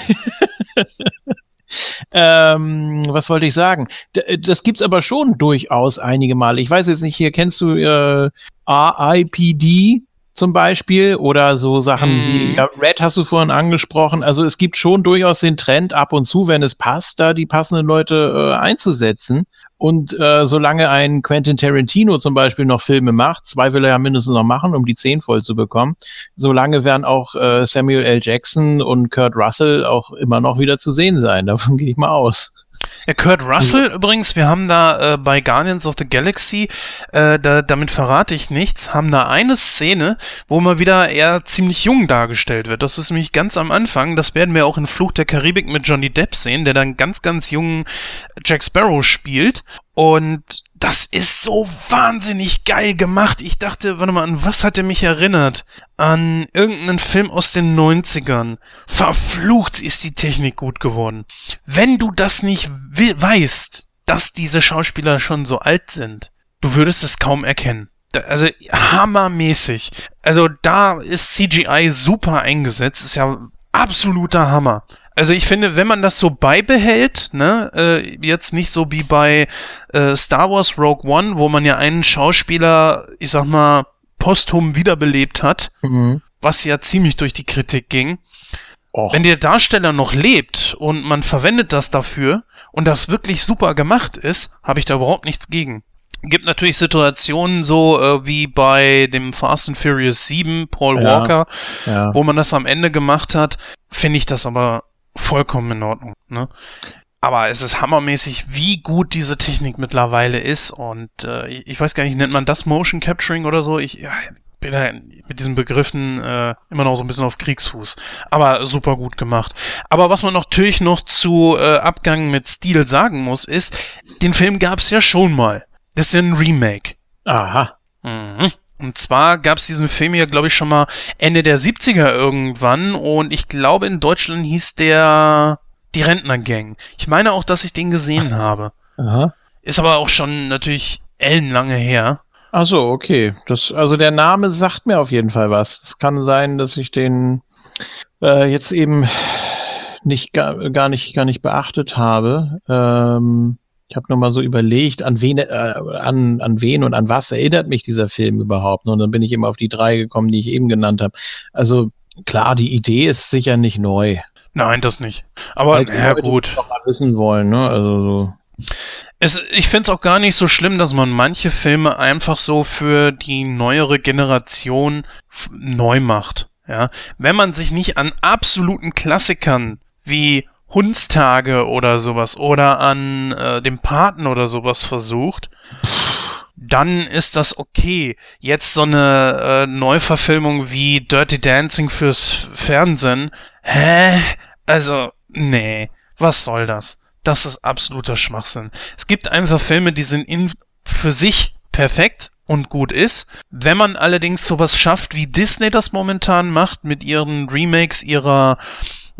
ähm, was wollte ich sagen? D das gibt's aber schon durchaus einige Male. Ich weiß jetzt nicht, hier kennst du äh, RIPD zum Beispiel oder so Sachen Mhm. wie ja, Red hast du vorhin angesprochen. Also es gibt schon durchaus den Trend ab und zu, wenn es passt, da die passenden Leute äh, einzusetzen. Und äh, solange ein Quentin Tarantino zum Beispiel noch Filme macht, zwei will er ja mindestens noch machen, um die zehn voll zu bekommen, solange werden auch äh, Samuel L. Jackson und Kurt Russell auch immer noch wieder zu sehen sein. Davon gehe ich mal aus. Ja, Kurt Russell übrigens, wir haben da äh, bei Guardians of the Galaxy, äh, da, damit verrate ich nichts, haben da eine Szene, wo mal wieder er ziemlich jung dargestellt wird. Das ist nämlich ganz am Anfang. Das werden wir auch in Fluch der Karibik mit Johnny Depp sehen, der dann ganz, ganz jungen Jack Sparrow spielt. Und das ist so wahnsinnig geil gemacht. Ich dachte, warte mal, an was hat er mich erinnert? An irgendeinen Film aus den 90ern. Verflucht ist die Technik gut geworden. Wenn du das nicht weißt, dass diese Schauspieler schon so alt sind, du würdest es kaum erkennen. Also hammermäßig. Also da ist CGI super eingesetzt, ist ja absoluter Hammer. Also ich finde, wenn man das so beibehält, ne, äh, jetzt nicht so wie bei äh, Star Wars Rogue One, wo man ja einen Schauspieler, ich sag mal, posthum wiederbelebt hat, was ja ziemlich durch die Kritik ging. Och. Wenn der Darsteller noch lebt und man verwendet das dafür und das wirklich super gemacht ist, habe ich da überhaupt nichts gegen. Gibt natürlich Situationen so äh, wie bei dem Fast and Furious 7, Paul Ja. Walker, ja. wo man das am Ende gemacht hat, finde ich das aber vollkommen in Ordnung. Ne? Aber es ist hammermäßig, wie gut diese Technik mittlerweile ist. Und äh, ich weiß gar nicht, nennt man das Motion Capturing oder so? Ich ja, bin da mit diesen Begriffen äh, immer noch so ein bisschen auf Kriegsfuß. Aber super gut gemacht. Aber was man natürlich noch zu äh, Abgang mit Stil sagen muss, ist, den Film gab es ja schon mal. Das ist ja ein Remake. Aha. Mhm. Und zwar gab es diesen Film ja, glaube ich, schon mal Ende der 70er irgendwann. Und ich glaube, in Deutschland hieß der Die Rentnergang. Ich meine auch, dass ich den gesehen habe. Aha. Ist aber auch schon natürlich ellenlange her. Ach so, okay. Das, also der Name sagt mir auf jeden Fall was. Es kann sein, dass ich den äh, jetzt eben nicht gar, gar nicht gar nicht beachtet habe. Ähm, ich habe nur mal so überlegt, an wen äh, an an wen und an was erinnert mich dieser Film überhaupt? Und dann bin ich eben auf die drei gekommen, die ich eben genannt habe. Also klar, die Idee ist sicher nicht neu. Nein, das nicht. Aber ja gut. Doch mal wissen wollen, ne? Also so. Es, ich finde es auch gar nicht so schlimm, dass man manche Filme einfach so für die neuere Generation neu macht. Ja, wenn man sich nicht an absoluten Klassikern wie Hundstage oder sowas oder an äh, dem Paten oder sowas versucht, dann ist das okay. Jetzt so eine äh, Neuverfilmung wie Dirty Dancing fürs Fernsehen, hä? Also, nee, was soll das? Das ist absoluter Schwachsinn. Es gibt einfach Filme, die sind in, für sich perfekt und gut ist. Wenn man allerdings sowas schafft, wie Disney das momentan macht, mit ihren Remakes ihrer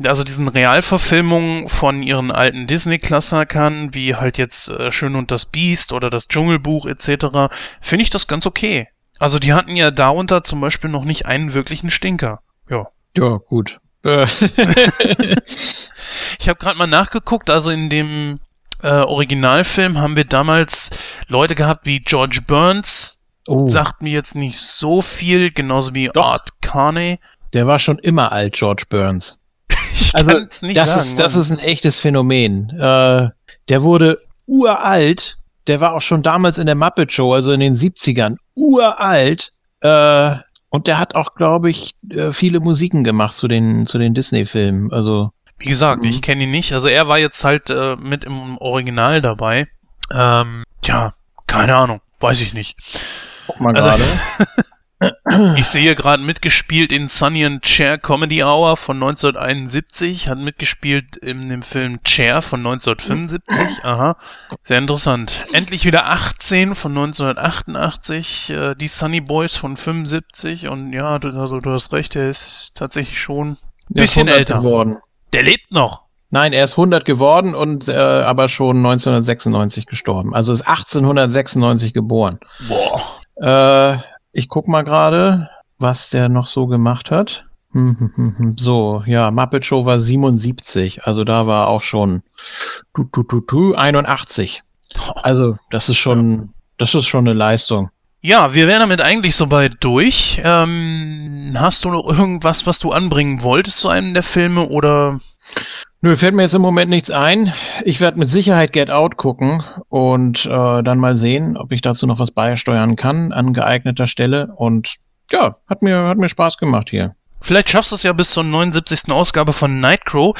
also diesen Realverfilmungen von ihren alten Disney-Klassikern, wie halt jetzt äh, Schön und das Biest oder das Dschungelbuch etc., finde ich das ganz okay. Also die hatten ja darunter zum Beispiel noch nicht einen wirklichen Stinker. Ja. Ja, gut. ich habe gerade mal nachgeguckt, also in dem äh, Originalfilm haben wir damals Leute gehabt wie George Burns, oh. sagt mir jetzt nicht so viel, genauso wie Doch. Art Carney. Der war schon immer alt, George Burns. Ich also das sagen, ist das ist ein echtes Phänomen. Äh, der wurde uralt. Der war auch schon damals in der Muppet Show, also in den 70ern, uralt. Äh, und der hat auch, glaube ich, äh, viele Musiken gemacht zu den, zu den Disney-Filmen. Also. Wie gesagt, ich mhm. kenne ihn nicht. Also er war jetzt halt äh, mit im Original dabei. Ähm, tja, keine Ahnung. Weiß ich nicht. Guck mal also, gerade. Ich sehe gerade mitgespielt in Sunny and Chair Comedy Hour von 1971, hat mitgespielt in dem Film Chair von 1975. Aha, sehr interessant. Endlich wieder 18 von 1988, äh, die Sunny Boys von 75 und ja, du, also du hast recht, er ist tatsächlich schon ein bisschen älter geworden. Der lebt noch. Nein, er ist 100 geworden und äh, aber schon 1996 gestorben. Also ist 1896 geboren. Boah. Äh, ich guck mal gerade, was der noch so gemacht hat. Hm, hm, hm, so, ja, Muppet Show war 77, also da war auch schon tu, tu, tu, tu, 81. Also, das ist schon, das ist schon eine Leistung. Ja, wir wären damit eigentlich soweit durch. Ähm, hast du noch irgendwas, was du anbringen wolltest zu einem der Filme oder? Nö, fällt mir jetzt im Moment nichts ein. Ich werde mit Sicherheit Get Out gucken und äh, dann mal sehen, ob ich dazu noch was beisteuern kann an geeigneter Stelle. Und ja, hat mir, hat mir Spaß gemacht hier. Vielleicht schaffst du es ja bis zur 79. Ausgabe von Nightcrow.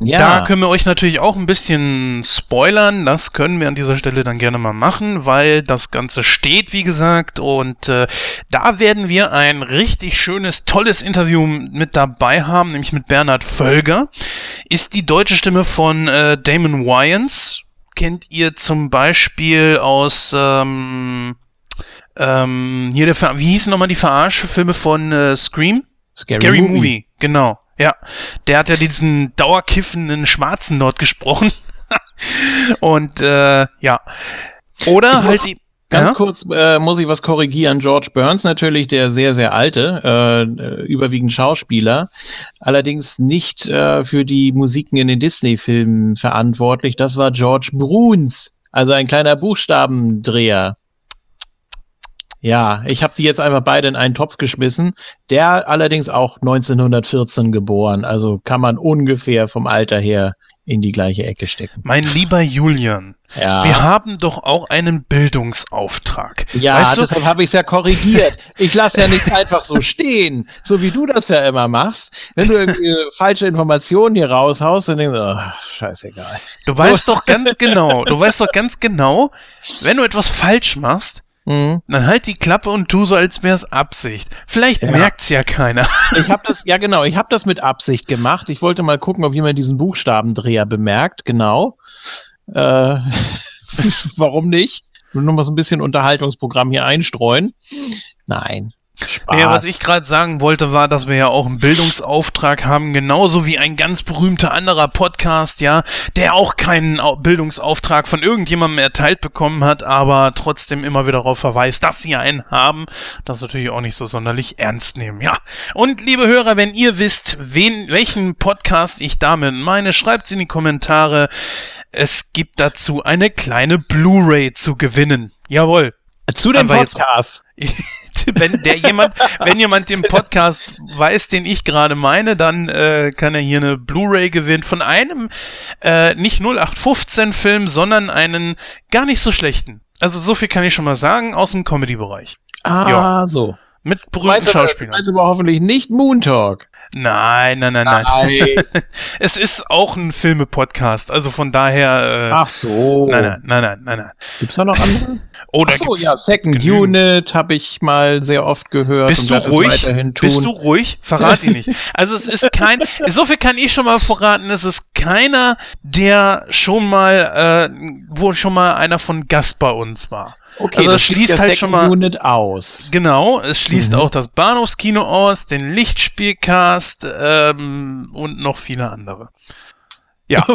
Ja. Da können wir euch natürlich auch ein bisschen spoilern. Das können wir an dieser Stelle dann gerne mal machen, weil das Ganze steht, wie gesagt. Und äh, da werden wir ein richtig schönes, tolles Interview mit dabei haben, nämlich mit Bernhard Völger. Ist die deutsche Stimme von äh, Damon Wayans. Kennt ihr zum Beispiel aus... Ähm, ähm, hier der, wie hießen nochmal die Verarschfilme von äh, Scream? Scary, Scary Movie. Movie. genau. Ja, der hat ja diesen dauerkiffenden Schwarzen dort gesprochen. Und äh, ja. Oder halt die. Ganz ja? kurz äh, muss ich was korrigieren. George Burns natürlich der sehr, sehr alte, äh, überwiegend Schauspieler, allerdings nicht äh, für die Musiken in den Disney-Filmen verantwortlich. Das war George Bruns, also ein kleiner Buchstabendreher. Ja, ich habe die jetzt einfach beide in einen Topf geschmissen. Der allerdings auch 1914 geboren, also kann man ungefähr vom Alter her in die gleiche Ecke stecken. Mein lieber Julian, ja. wir haben doch auch einen Bildungsauftrag. Ja, weißt du? deshalb habe ich es ja korrigiert. Ich lasse ja nicht einfach so stehen, so wie du das ja immer machst. Wenn du irgendwie falsche Informationen hier raushaust, dann denkst du, oh, scheißegal. Du weißt doch ganz genau, du weißt doch ganz genau, wenn du etwas falsch machst, Mhm. Dann halt die Klappe und tu so, als wär's Absicht. Vielleicht ja. merkt's ja keiner. Ich habe das, ja genau, ich habe das mit Absicht gemacht. Ich wollte mal gucken, ob jemand diesen Buchstabendreher bemerkt. Genau. Äh, warum nicht? Nur noch mal so ein bisschen Unterhaltungsprogramm hier einstreuen. Nein, Spaß. Ja, was ich gerade sagen wollte, war, dass wir ja auch einen Bildungsauftrag haben, genauso wie ein ganz berühmter anderer Podcast, ja, der auch keinen Bildungsauftrag von irgendjemandem erteilt bekommen hat, aber trotzdem immer wieder darauf verweist, dass sie einen haben. Das natürlich auch nicht so sonderlich ernst nehmen, ja. Und liebe Hörer, wenn ihr wisst, wen, welchen Podcast ich damit meine, schreibt's in die Kommentare. Es gibt dazu eine kleine Blu-ray zu gewinnen. Jawohl. Zu dem Podcast. wenn der jemand, wenn jemand den Podcast weiß, den ich gerade meine, dann äh, kann er hier eine Blu-ray gewinnen von einem äh, nicht 0815 Film, sondern einen gar nicht so schlechten. Also so viel kann ich schon mal sagen aus dem Comedy-Bereich. Ah, ja. so. Mit berühmten Schauspielern. Also aber hoffentlich nicht Moon Talk. Nein, nein, nein, nein. nein. es ist auch ein Filme-Podcast, also von daher. Äh, Ach so. Nein, nein, nein, nein, nein. nein. Gibt's da noch andere? Oh, Ach so, ja, Second genügend. Unit habe ich mal sehr oft gehört. Bist du ruhig? Bist du ruhig? Verrat ihn nicht. Also es ist kein, so viel kann ich schon mal verraten, es ist keiner, der schon mal, äh, wo schon mal einer von Gast bei uns war. Okay, also das schließt halt schon mal Unit aus. Genau, es schließt mhm. auch das Bahnhofskino aus, den Lichtspielcast ähm, und noch viele andere. Ja.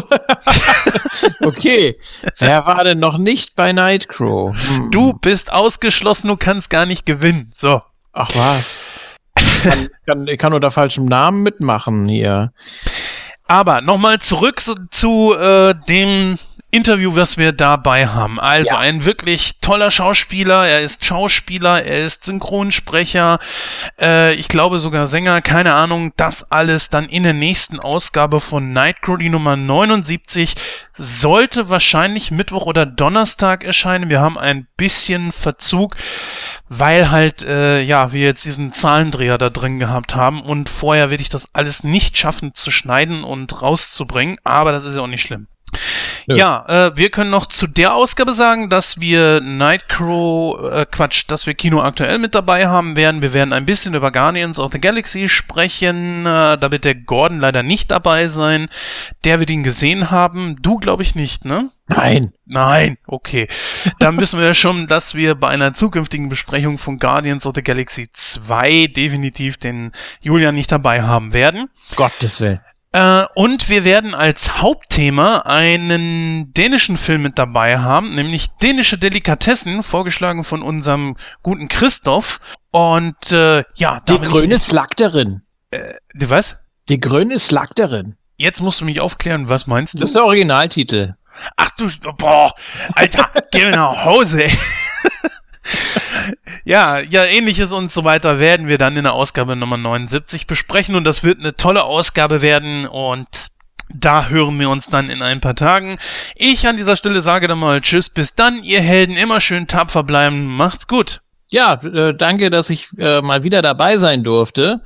okay. Wer war denn noch nicht bei Nightcrow? Hm. Du bist ausgeschlossen, du kannst gar nicht gewinnen. So. Ach was. Kann, kann, ich kann unter falschem Namen mitmachen hier. Aber nochmal zurück zu, zu äh, dem Interview, was wir dabei haben. Also ja. ein wirklich toller Schauspieler. Er ist Schauspieler, er ist Synchronsprecher, äh, ich glaube sogar Sänger, keine Ahnung. Das alles dann in der nächsten Ausgabe von Nightcrow, die Nummer 79, sollte wahrscheinlich Mittwoch oder Donnerstag erscheinen. Wir haben ein bisschen Verzug weil halt, äh, ja, wir jetzt diesen Zahlendreher da drin gehabt haben und vorher werde ich das alles nicht schaffen zu schneiden und rauszubringen, aber das ist ja auch nicht schlimm. Ja, ja äh, wir können noch zu der Ausgabe sagen, dass wir Nightcrow, äh, Quatsch, dass wir Kino aktuell mit dabei haben werden. Wir werden ein bisschen über Guardians of the Galaxy sprechen. Äh, da wird der Gordon leider nicht dabei sein. Der wird ihn gesehen haben. Du, glaube ich, nicht, ne? Nein. Nein, okay. Dann wissen wir ja schon, dass wir bei einer zukünftigen Besprechung von Guardians of the Galaxy 2 definitiv den Julian nicht dabei haben werden. Gottes Willen. Äh, und wir werden als Hauptthema einen dänischen Film mit dabei haben, nämlich dänische Delikatessen, vorgeschlagen von unserem guten Christoph. Und äh, ja, die grüne Slagterin. Äh, die was? Die grüne Slagterin. Jetzt musst du mich aufklären, was meinst du? Das ist der Originaltitel. Ach du, boah, Alter, geh mir nach Hause. Ja, ja, ähnliches und so weiter werden wir dann in der Ausgabe Nummer 79 besprechen und das wird eine tolle Ausgabe werden und da hören wir uns dann in ein paar Tagen. Ich an dieser Stelle sage dann mal Tschüss, bis dann, ihr Helden, immer schön tapfer bleiben, macht's gut. Ja, äh, danke, dass ich äh, mal wieder dabei sein durfte.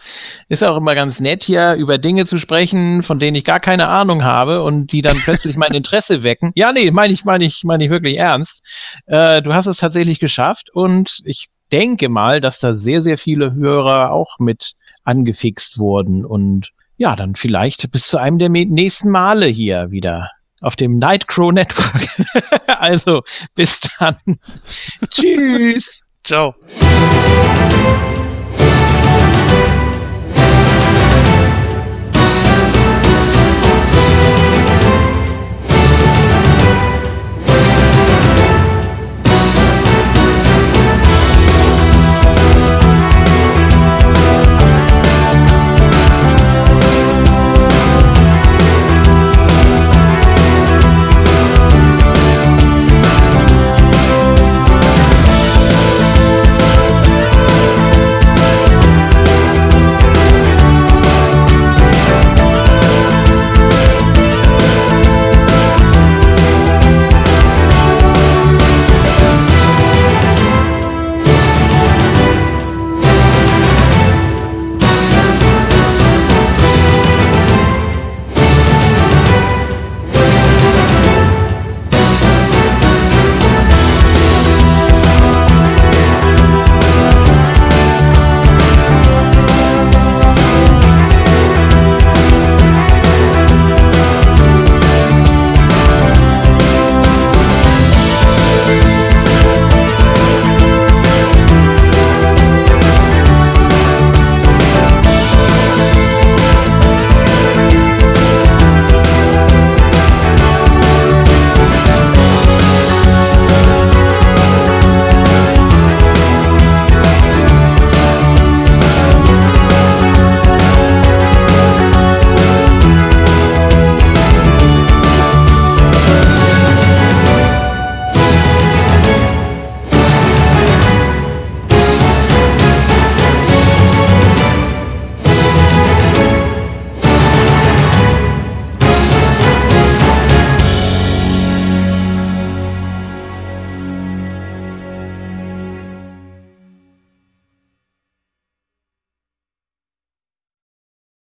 Ist auch immer ganz nett, hier über Dinge zu sprechen, von denen ich gar keine Ahnung habe und die dann plötzlich mein Interesse wecken. Ja, nee, meine ich, meine ich, meine ich wirklich ernst. Äh, du hast es tatsächlich geschafft und ich denke mal, dass da sehr, sehr viele Hörer auch mit angefixt wurden und ja, dann vielleicht bis zu einem der nächsten Male hier wieder auf dem Nightcrow Network. also bis dann. Tschüss. Ciao.